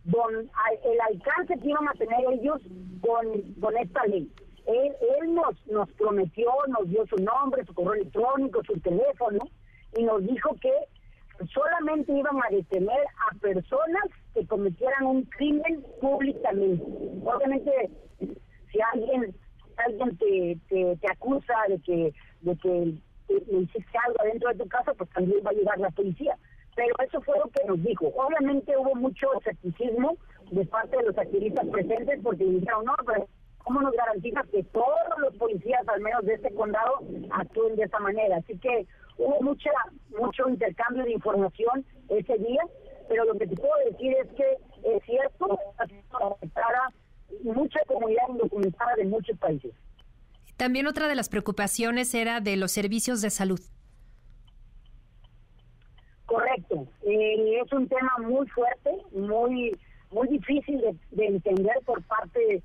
don, el alcance que iban a tener ellos con, con esta ley. Él, él nos, nos prometió, nos dio su nombre, su correo electrónico, su teléfono, y nos dijo que solamente iban a detener a personas que cometieran un crimen públicamente. Obviamente, si alguien alguien te, te, acusa de que de que hiciste algo adentro de tu casa, pues también va a llegar la policía. pero eso fue lo que nos dijo. Obviamente hubo mucho escepticismo de parte de los activistas presentes porque dijeron, no, pero ¿cómo nos garantiza que todos los policías, al menos de este condado, actúen de esa manera? Así que hubo mucha mucho intercambio de información ese día, pero lo que te puedo decir es que es cierto, afectada mucha comunidad indocumentada de muchos países.
También otra de las preocupaciones era de los servicios de salud.
Correcto. Eh, es un tema muy fuerte, muy muy difícil de, entender por parte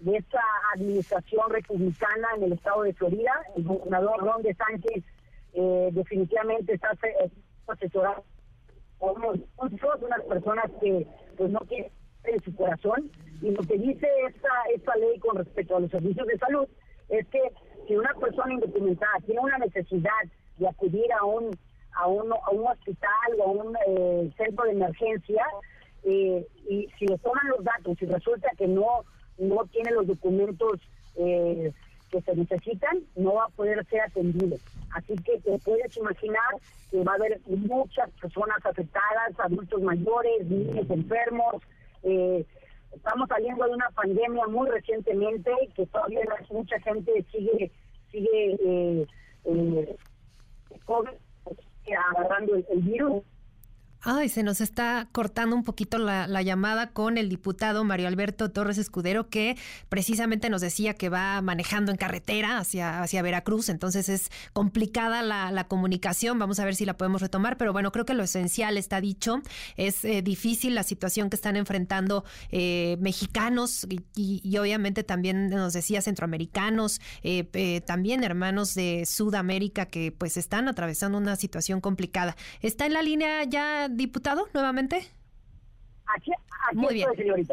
de esta administración republicana en el estado de Florida. El gobernador Ron DeSantis eh, definitivamente está asesorado por unas personas que pues no quieren en su corazón. Y lo que dice esta esta ley con respecto a los servicios de salud es que si una persona indocumentada tiene una necesidad de acudir a un a un, a un hospital o a un eh, centro de emergencia eh, y si le toman los datos y resulta que no no tiene los documentos eh, que se necesitan, no va a poder ser atendido. Así que te puedes imaginar que va a haber muchas personas afectadas, adultos mayores, niños enfermos. Eh, estamos saliendo de una pandemia muy recientemente que todavía mucha gente sigue sigue eh, eh, agarrando el virus
Ay, se nos está cortando un poquito la, llamada con el diputado Mario Alberto Torres Escudero, que precisamente nos decía que va manejando en carretera hacia, hacia Veracruz, entonces es complicada la, comunicación, vamos a ver si la podemos retomar, pero bueno, creo que lo esencial está dicho, es eh, difícil la situación que están enfrentando eh, mexicanos y, obviamente también nos decía centroamericanos, eh, también hermanos de Sudamérica que pues están atravesando una situación complicada. ¿Está en la línea ya diputado, nuevamente?
Aquí, muy bien,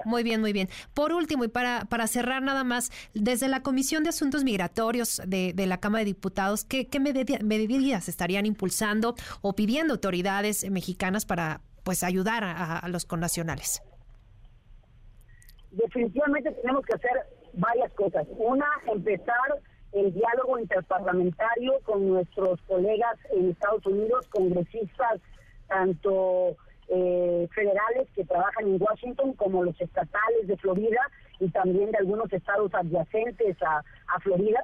muy bien, muy bien. Por último, y para, para cerrar nada más, desde la Comisión de Asuntos Migratorios de, la Cámara de Diputados, ¿qué, qué medidas estarían impulsando o pidiendo autoridades mexicanas para pues ayudar a, los connacionales?
Definitivamente tenemos que hacer varias cosas. Una, empezar el diálogo interparlamentario con nuestros colegas en Estados Unidos, congresistas tanto eh, federales que trabajan en Washington como los estatales de Florida y también de algunos estados adyacentes a, Florida.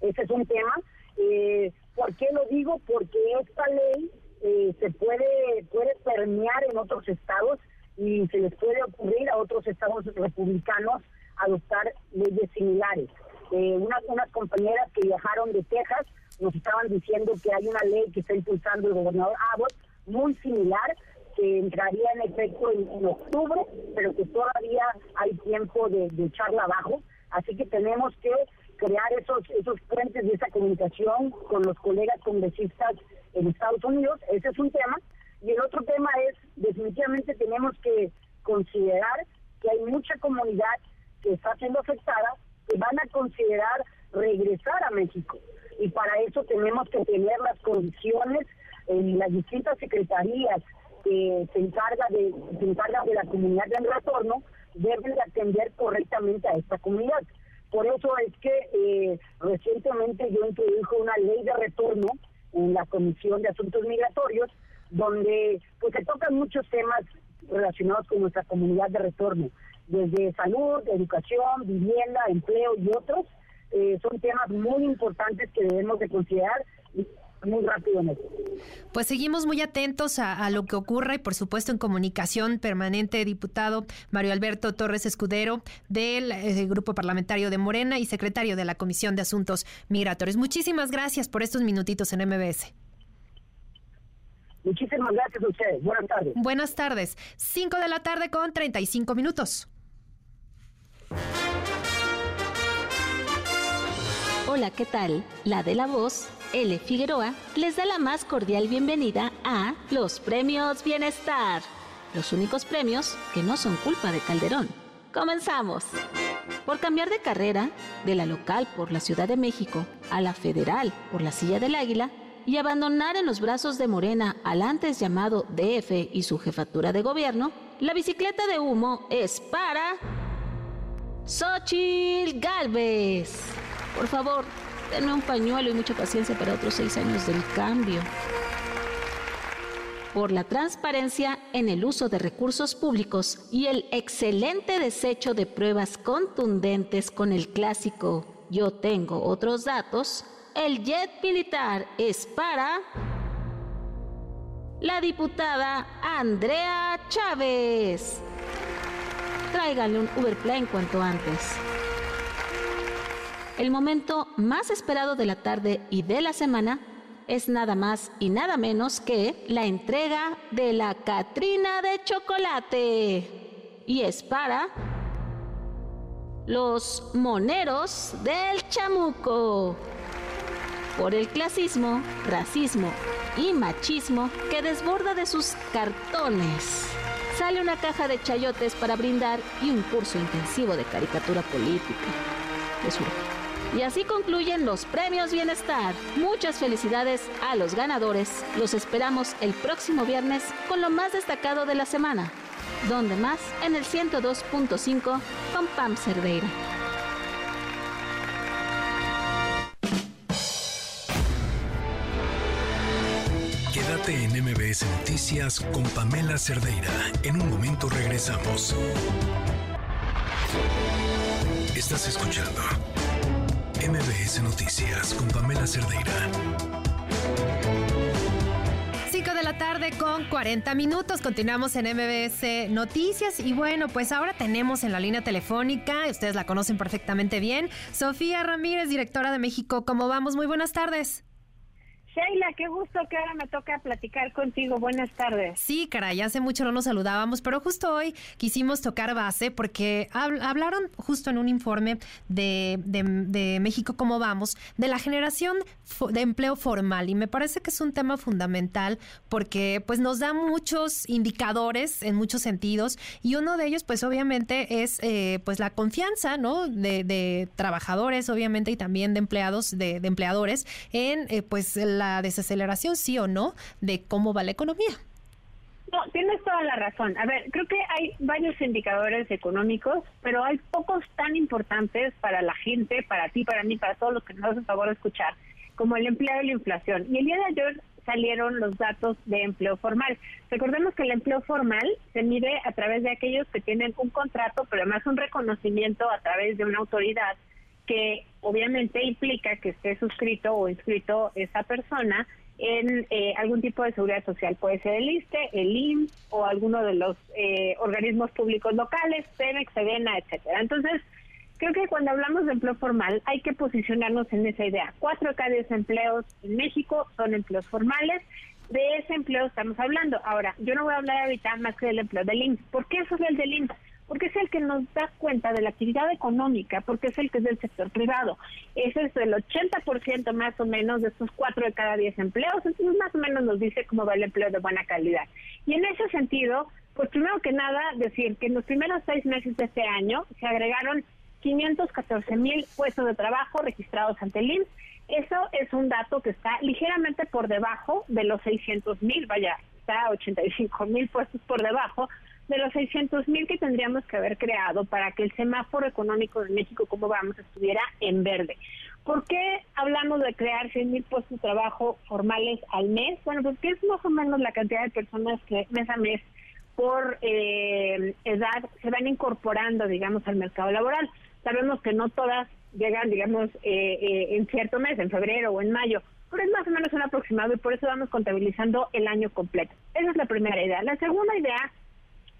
Ese es un tema. Eh, ¿Por qué lo digo? Porque esta ley eh, se puede, puede permear en otros estados y se les puede ocurrir a otros estados republicanos adoptar leyes similares. unas, unas compañeras que viajaron de Texas nos estaban diciendo que hay una ley que está impulsando el gobernador Abbott muy similar que entraría en efecto en, octubre, pero que todavía hay tiempo de, echarla abajo. Así que tenemos que crear esos, esos puentes de esa comunicación con los colegas congresistas en Estados Unidos. Ese es un tema. Y el otro tema es, definitivamente tenemos que considerar que hay mucha comunidad que está siendo afectada, que van a considerar regresar a México. Y para eso tenemos que tener las condiciones en las distintas secretarías que se encarga de se encarga de la comunidad del retorno deben de atender correctamente a esta comunidad. Por eso es que eh, recientemente yo introdujo una ley de retorno en la Comisión de Asuntos Migratorios, donde pues se tocan muchos temas relacionados con nuestra comunidad de retorno, desde salud, educación, vivienda, empleo y otros. Eh, son temas muy importantes que debemos de considerar muy rápido
Pues seguimos muy atentos a, lo que ocurra y por supuesto en comunicación permanente, diputado Mario Alberto Torres Escudero del eh, Grupo Parlamentario de Morena y secretario de la Comisión de Asuntos Migratorios. Muchísimas gracias por estos minutitos en MBS.
Muchísimas gracias a ustedes. Buenas tardes.
Buenas tardes. Cinco de la tarde con 35 minutos.
Hola, ¿qué tal? La de la voz L. Figueroa les da la más cordial bienvenida a los Premios Bienestar, los únicos premios que no son culpa de Calderón. Comenzamos. Por cambiar de carrera, de la local por la Ciudad de México a la federal por la Silla del Águila, y abandonar en los brazos de Morena al antes llamado DF y su jefatura de gobierno, la bicicleta de humo es para... Xochil Galvez. Por favor, denme un pañuelo y mucha paciencia para otros seis años del cambio. por la transparencia en el uso de recursos públicos y el excelente desecho de pruebas contundentes con el clásico Yo tengo otros datos, el jet militar es para la diputada Andrea Chávez. Tráiganle un Uberplane cuanto antes. El momento más esperado de la tarde y de la semana es nada más y nada menos que la entrega de la Catrina de chocolate. Y es para los moneros del chamuco. Por el clasismo, racismo y machismo que desborda de sus cartones. Sale una caja de chayotes para brindar y un curso intensivo de caricatura política. Y así concluyen los premios Bienestar. Muchas felicidades a los ganadores. Los esperamos el próximo viernes con lo más destacado de la semana. Donde más en el 102.5 con Pam Cerdeira.
Quédate en MBS Noticias con Pamela Cerdeira. En un momento regresamos. Estás escuchando MBS Noticias con Pamela Cerdeira.
5 de la tarde con 40 minutos. Continuamos en MBS Noticias. Y bueno, pues ahora tenemos en la línea telefónica, ustedes la conocen perfectamente bien, Sofía Ramírez, directora de México. ¿Cómo vamos? Muy buenas tardes.
Sheila, qué gusto que ahora me toca platicar contigo. Buenas tardes.
Sí, caray, hace mucho no nos saludábamos, pero justo hoy quisimos tocar base porque hablaron justo en un informe de, de, México Cómo Vamos de la generación de empleo formal y me parece que es un tema fundamental porque pues nos da muchos indicadores en muchos sentidos y uno de ellos pues obviamente es eh, pues la confianza, ¿no? De, trabajadores obviamente y también de empleados, de, empleadores en eh, pues la desaceleración, sí o no, de cómo va la economía.
No, tienes toda la razón. A ver, creo que hay varios indicadores económicos, pero hay pocos tan importantes para la gente, para ti, para mí, para todos los que nos hacen favor de escuchar, como el empleo y la inflación. Y el día de ayer salieron los datos de empleo formal. Recordemos que el empleo formal se mide a través de aquellos que tienen un contrato, pero además un reconocimiento a través de una autoridad que obviamente implica que esté suscrito o inscrito esa persona en eh, algún tipo de seguridad social. Puede ser el ISTE, el IMSS o alguno de los eh, organismos públicos locales, Pemex, Sedena, etcétera. Entonces, creo que cuando hablamos de empleo formal hay que posicionarnos en esa idea. Cuatro de cada diez empleos en México son empleos formales. De ese empleo estamos hablando. Ahora, yo no voy a hablar ahorita más que del empleo del IMSS. ¿Por qué eso es el del IMSS? Porque es el que nos da cuenta de la actividad económica, porque es el que es del sector privado. Ese es el 80% más o menos de estos cuatro de cada diez empleos, entonces más o menos nos dice cómo va el empleo de buena calidad. Y en ese sentido, pues primero que nada, decir que en los primeros seis meses de este año se agregaron 514 mil puestos de trabajo registrados ante el IMSS. Eso es un dato que está ligeramente por debajo de los 600 mil, vaya, está 85 mil puestos por debajo de los 600 mil que tendríamos que haber creado para que el semáforo económico de México, como vamos, estuviera en verde. ¿Por qué hablamos de crear 100 mil puestos de trabajo formales al mes? Bueno, porque es más o menos la cantidad de personas que mes a mes por eh, edad se van incorporando, digamos, al mercado laboral. Sabemos que no todas llegan, digamos, eh, eh, en cierto mes, en febrero o en mayo, pero es más o menos un aproximado y por eso vamos contabilizando el año completo. Esa es la primera idea. La segunda idea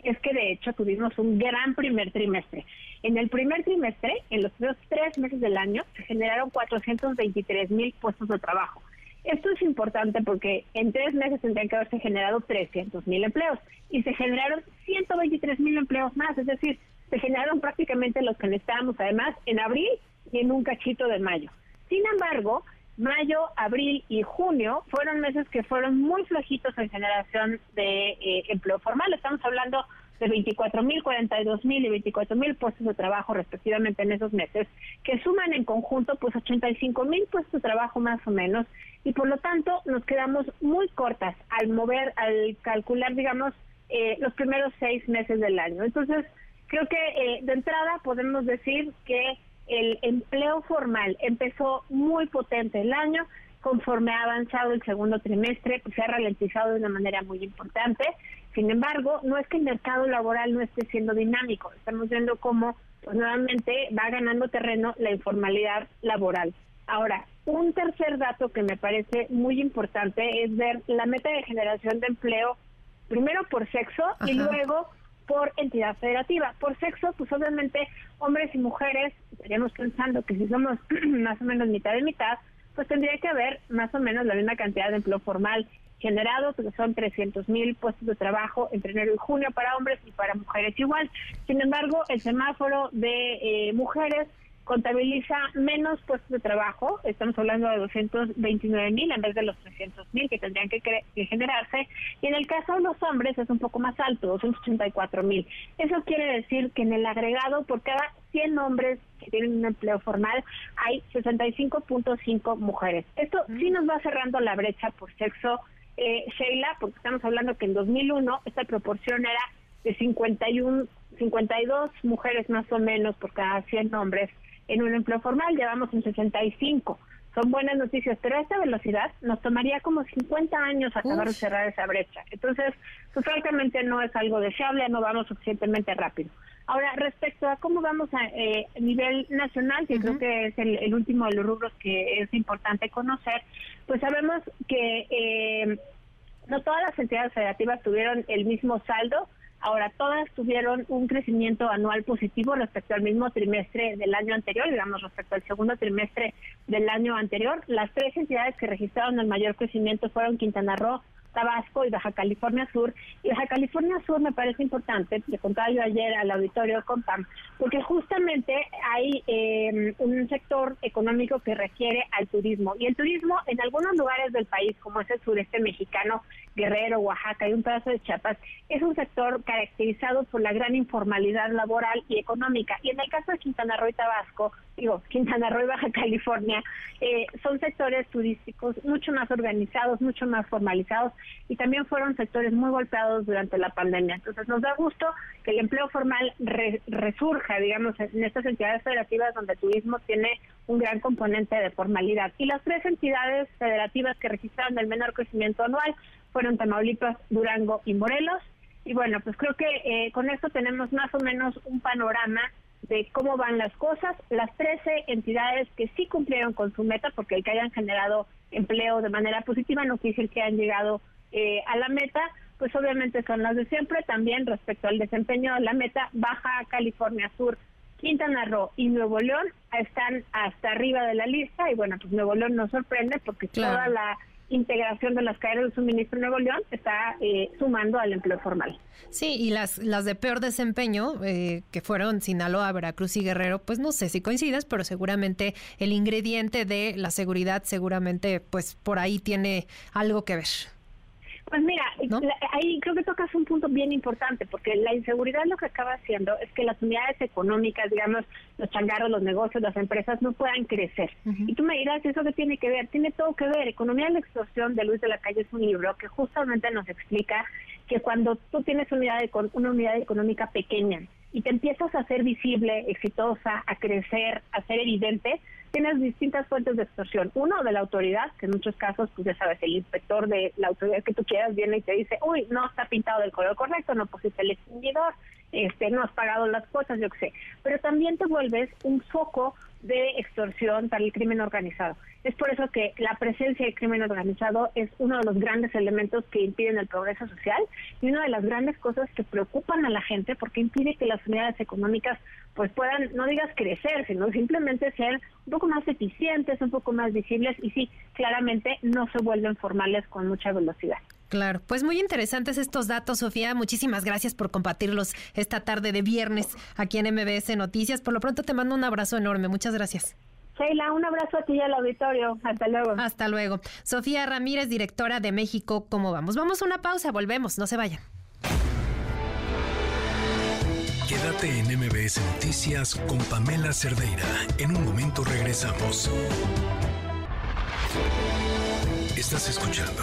es que de hecho tuvimos un gran primer trimestre. En el primer trimestre, en los primeros tres meses del año, se generaron 423 mil puestos de trabajo. Esto es importante porque en tres meses tendrían que haberse generado 300 mil empleos y se generaron 123 mil empleos más, es decir, se generaron prácticamente los que necesitábamos además en abril y en un cachito de mayo. Sin embargo, mayo, abril y junio fueron meses que fueron muy flojitos en generación de eh, empleo formal. Estamos hablando de 24 mil, 42 mil y 24 mil puestos de trabajo respectivamente en esos meses, que suman en conjunto pues 85 mil puestos de trabajo más o menos y por lo tanto nos quedamos muy cortas al mover, al calcular digamos eh, los primeros seis meses del año. Entonces creo que eh, de entrada podemos decir que el empleo formal empezó muy potente el año, conforme ha avanzado el segundo trimestre, pues se ha ralentizado de una manera muy importante. Sin embargo, no es que el mercado laboral no esté siendo dinámico, estamos viendo cómo pues nuevamente va ganando terreno la informalidad laboral. Ahora, un tercer dato que me parece muy importante es ver la meta de generación de empleo, primero por sexo y luego por entidad federativa. Por sexo, pues obviamente hombres y mujeres, estaríamos pensando que si somos más o menos mitad de mitad, pues tendría que haber más o menos la misma cantidad de empleo formal generado, que son 300 mil puestos de trabajo entre enero y junio para hombres y para mujeres igual. Sin embargo, el semáforo de eh, mujeres contabiliza menos puestos de trabajo, estamos hablando de 229 mil en vez de los 300 mil que tendrían que, generarse, y en el caso de los hombres es un poco más alto, 284 mil. Eso quiere decir que en el agregado, por cada 100 hombres que tienen un empleo formal, hay 65.5 mujeres. Esto sí nos va cerrando la brecha por sexo, eh, Sheila, porque estamos hablando que en 2001 esta proporción era de 51, 52 mujeres más o menos por cada 100 hombres en un empleo formal, llevamos en 65. Son buenas noticias, pero a esta velocidad nos tomaría como 50 años acabar de cerrar esa brecha. Entonces, pues, francamente no es algo deseable, no vamos suficientemente rápido. Ahora, respecto a cómo vamos a eh, nivel nacional, que creo que es el, último de los rubros que es importante conocer, pues sabemos que eh, no todas las entidades federativas tuvieron el mismo saldo, Ahora, todas tuvieron un crecimiento anual positivo respecto al mismo trimestre del año anterior, digamos, respecto al segundo trimestre del año anterior. Las tres entidades que registraron el mayor crecimiento fueron Quintana Roo, Tabasco y Baja California Sur. Y Baja California Sur me parece importante, le contaba yo ayer al auditorio Compam, porque justamente hay eh, un sector económico que requiere al turismo. Y el turismo en algunos lugares del país, como es el sureste mexicano, Guerrero, Oaxaca y un pedazo de Chiapas, es un sector caracterizado por la gran informalidad laboral y económica. Y en el caso de Quintana Roo y Tabasco, digo, Quintana Roo y Baja California, eh, son sectores turísticos mucho más organizados, mucho más formalizados y también fueron sectores muy golpeados durante la pandemia. Entonces nos da gusto que el empleo formal resurja, digamos, en estas entidades federativas donde el turismo tiene un gran componente de formalidad. Y las tres entidades federativas que registraron el menor crecimiento anual fueron Tamaulipas, Durango y Morelos. Y bueno, pues creo que eh, con esto tenemos más o menos un panorama de cómo van las cosas. Las 13 entidades que sí cumplieron con su meta, porque el que hayan generado empleo de manera positiva no quiere decir que hayan llegado eh, a la meta, pues obviamente son las de siempre. También respecto al desempeño de la meta, Baja California Sur, Quintana Roo y Nuevo León están hasta arriba de la lista y bueno, pues Nuevo León nos sorprende porque toda la integración de las cadenas de suministro en Nuevo León está eh, sumando al empleo formal.
Sí, y las, las de peor desempeño, eh, que fueron Sinaloa, Veracruz y Guerrero, pues no sé si coincidas, pero seguramente el ingrediente de la seguridad seguramente pues por ahí tiene algo que ver.
Pues mira, ahí creo que tocas un punto bien importante, porque la inseguridad lo que acaba haciendo es que las unidades económicas, digamos, los changarros, los negocios, las empresas, no puedan crecer. Y tú me dirás, ¿eso qué tiene que ver? Tiene todo que ver. Economía de la extorsión de Luis de la Calle es un libro que justamente nos explica que cuando tú tienes unidad, una unidad económica pequeña y te empiezas a hacer visible, exitosa, a crecer, a ser evidente, tienes distintas fuentes de extorsión. Uno, de la autoridad, que en muchos casos, pues ya sabes, el inspector de la autoridad que tú quieras viene y te dice, uy, no está pintado del color correcto, no pusiste el extinguidor, este, no has pagado las cuotas, yo qué sé. Pero también te vuelves un foco de extorsión para el crimen organizado. Es por eso que la presencia del crimen organizado es uno de los grandes elementos que impiden el progreso social y una de las grandes cosas que preocupan a la gente porque impide que las unidades económicas pues puedan, no digas crecer, sino simplemente ser un poco más eficientes, un poco más visibles y sí, claramente no se vuelven formales con mucha velocidad.
Claro, pues muy interesantes estos datos, Sofía. Muchísimas gracias por compartirlos esta tarde de viernes aquí en MBS Noticias. Por lo pronto te mando un abrazo enorme. Muchas gracias.
Sheila, un abrazo a ti y al auditorio. Hasta luego.
Hasta luego. Sofía Ramírez, directora de México, ¿cómo vamos? Vamos a una pausa, volvemos, no se vayan.
Quédate en MBS Noticias con Pamela Cerdeira. En un momento regresamos. Estás escuchando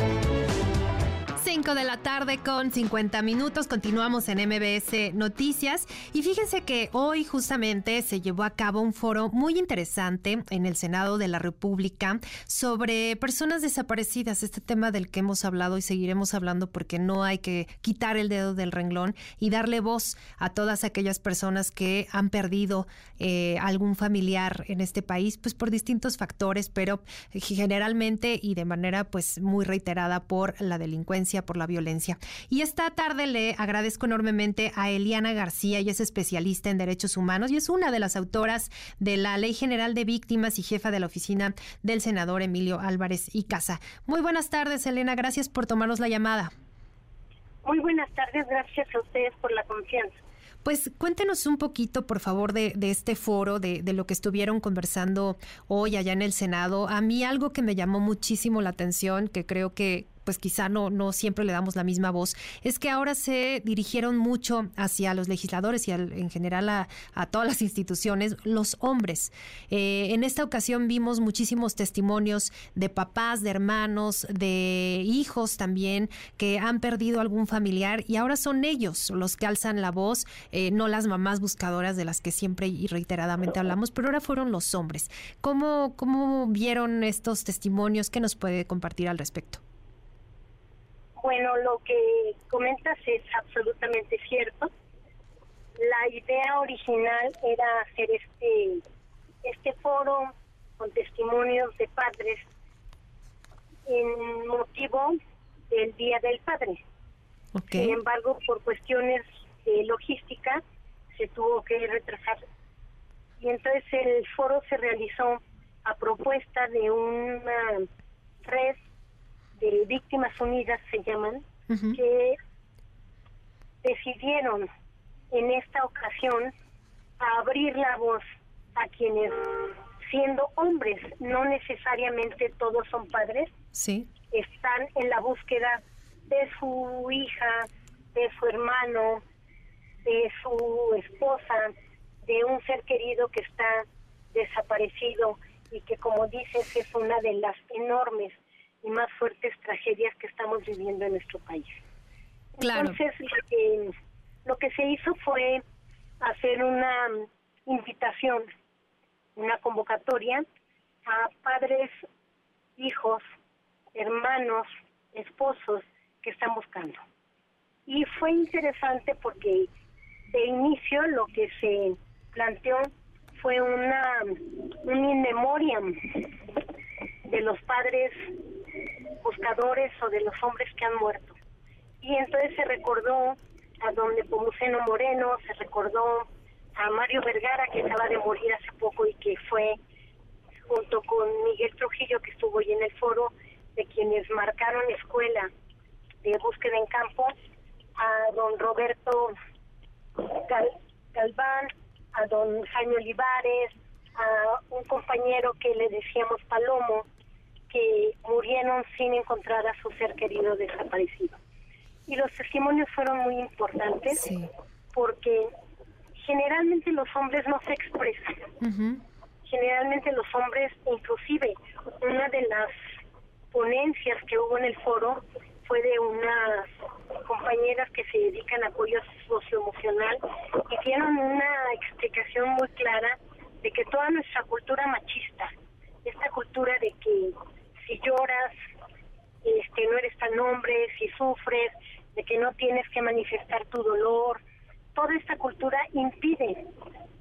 5 de la tarde con 50 minutos. Continuamos en MBS Noticias. Y fíjense que hoy justamente se llevó a cabo un foro muy interesante en el Senado de la República sobre personas desaparecidas. Este tema del que hemos hablado y seguiremos hablando porque no hay que quitar el dedo del renglón y darle voz a todas aquellas personas que han perdido eh, algún familiar en este país, pues por distintos factores, pero generalmente y de manera pues muy reiterada por la delincuencia, por la violencia. Y esta tarde le agradezco enormemente a Eliana García, ella es especialista en derechos humanos y es una de las autoras de la Ley General de Víctimas y jefa de la oficina del senador Emilio Álvarez y Casa. Muy buenas tardes, Elena, gracias por tomarnos la llamada.
Muy buenas tardes, gracias a ustedes por la confianza.
Pues cuéntenos un poquito, por favor, de, este foro, de, de, lo que estuvieron conversando hoy allá en el Senado. A mí algo que me llamó muchísimo la atención, que creo que, pues quizá no, no siempre le damos la misma voz, es que ahora se dirigieron mucho hacia los legisladores y en general a, todas las instituciones, los hombres. Eh, en esta ocasión vimos muchísimos testimonios de papás, de hermanos, de hijos también que han perdido algún familiar y ahora son ellos los que alzan la voz, eh, no las mamás buscadoras de las que siempre y reiteradamente hablamos, pero ahora fueron los hombres. ¿Cómo, cómo vieron estos testimonios? ¿Qué nos puede compartir al respecto?
Bueno, lo que comentas es absolutamente cierto. La idea original era hacer este este foro con testimonios de padres en motivo del Día del Padre. Sin embargo, por cuestiones de logística se tuvo que retrasar. Y entonces el foro se realizó a propuesta de una red de Víctimas Unidas se llaman, que decidieron en esta ocasión abrir la voz a quienes, siendo hombres, no necesariamente todos son padres,
sí.
están en la búsqueda de su hija, de su hermano, de su esposa, de un ser querido que está desaparecido y que como dices es una de las enormes y más fuertes tragedias que estamos viviendo en nuestro país. Entonces, lo que se hizo fue hacer una invitación, una convocatoria a padres, hijos, hermanos, esposos que están buscando. Y fue interesante porque de inicio lo que se planteó fue una un in memoriam de los padres buscadores o de los hombres que han muerto. Y entonces se recordó a don Nepomuceno Moreno, se recordó a Mario Vergara, que acaba de morir hace poco y que fue, junto con Miguel Trujillo, que estuvo hoy en el foro, de quienes marcaron escuela de búsqueda en campo, a don Roberto Galván, a don Jaime Olivares, a un compañero que le decíamos Palomo, que murieron sin encontrar a su ser querido desaparecido. Y los testimonios fueron muy importantes porque generalmente los hombres no se expresan. Generalmente los hombres, inclusive una de las ponencias que hubo en el foro fue de unas compañeras que se dedican a apoyo socioemocional y dieron una explicación muy clara de que toda nuestra cultura machista, esta cultura de que si lloras, este, no eres tan hombre, si sufres, de que no tienes que manifestar tu dolor. Toda esta cultura impide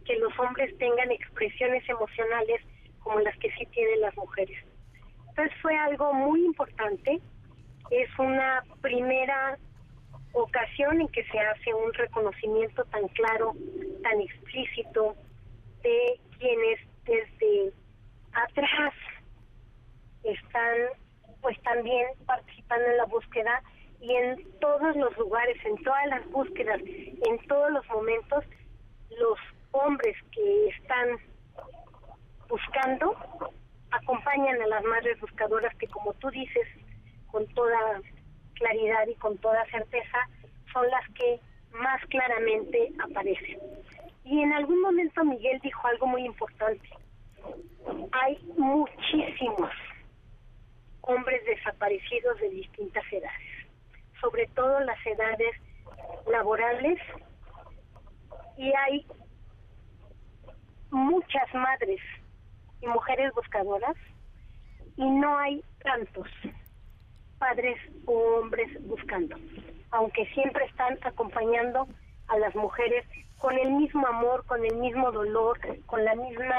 que los hombres tengan expresiones emocionales como las que sí tienen las mujeres. Entonces fue algo muy importante. Es una primera ocasión en que se hace un reconocimiento tan claro, tan explícito de quienes desde atrás están pues también participando en la búsqueda y en todos los lugares, en todas las búsquedas, en todos los momentos, los hombres que están buscando acompañan a las madres buscadoras que como tú dices con toda claridad y con toda certeza son las que más claramente aparecen. Y en algún momento Miguel dijo algo muy importante. edades laborales y hay muchas madres y mujeres buscadoras y no hay tantos padres o hombres buscando, aunque siempre están acompañando a las mujeres con el mismo amor, con el mismo dolor, con la misma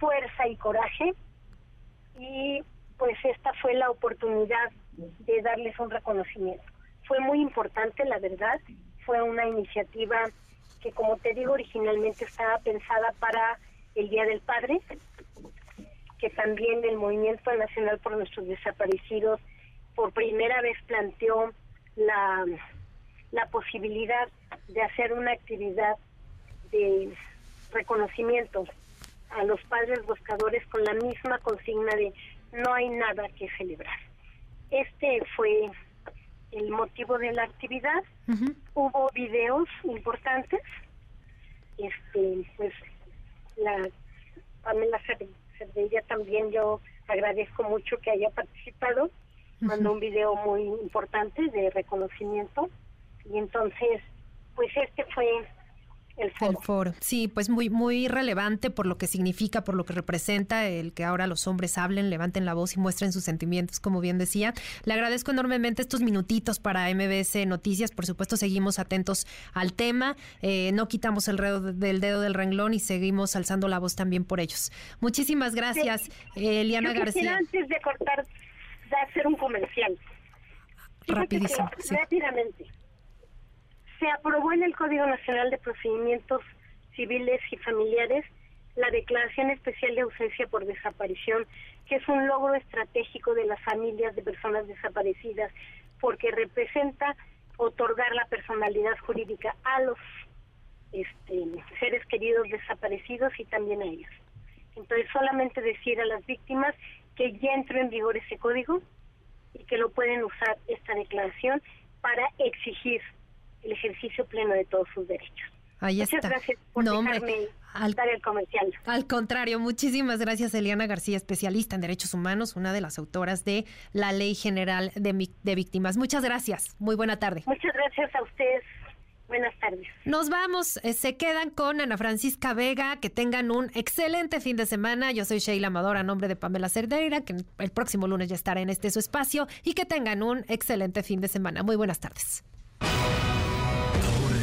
fuerza y coraje. Y pues esta fue la oportunidad de darles un reconocimiento. Fue muy importante, la verdad, fue una iniciativa que como te digo originalmente estaba pensada para el Día del Padre, que también el Movimiento Nacional por Nuestros Desaparecidos por primera vez planteó la, la posibilidad de hacer una actividad de reconocimiento a los padres buscadores con la misma consigna de no hay nada que celebrar. Este fue el motivo de la actividad. Hubo videos importantes. Este, pues la Pamela Cerdeira también yo agradezco mucho que haya participado. Mandó un video muy importante de reconocimiento y entonces pues este fue el foro.
Sí, pues muy, muy relevante por lo que significa, por lo que representa el que ahora los hombres hablen, levanten la voz y muestren sus sentimientos, como bien decía. Le agradezco enormemente estos minutitos para MBS Noticias. Por supuesto, seguimos atentos al tema. Eh, no quitamos el dedo del dedo del renglón y seguimos alzando la voz también por ellos. Muchísimas gracias, Eliana García.
Antes de cortar, de hacer un comercial.
Rapidísimo.
Rápidamente se aprobó en el Código Nacional de Procedimientos Civiles y Familiares la Declaración Especial de Ausencia por Desaparición, que es un logro estratégico de las familias de personas desaparecidas, porque representa otorgar la personalidad jurídica a los este, seres queridos desaparecidos y también a ellos. Entonces, solamente decir a las víctimas que ya entró en vigor ese código y que lo pueden usar esta declaración para exigir el ejercicio pleno de todos sus derechos.
Ahí
Muchas gracias por dejarme al, dar el comercial.
Al contrario, muchísimas gracias Eliana García, especialista en derechos humanos, una de las autoras de la Ley General de, de Víctimas. Muchas gracias, muy buena tarde.
Muchas gracias a ustedes. Buenas tardes.
Nos vamos, eh, se quedan con Ana Francisca Vega, que tengan un excelente fin de semana. Yo soy Sheila Amador a nombre de Pamela Cerdeira, que el próximo lunes ya estará en este su espacio y que tengan un excelente fin de semana. Muy buenas tardes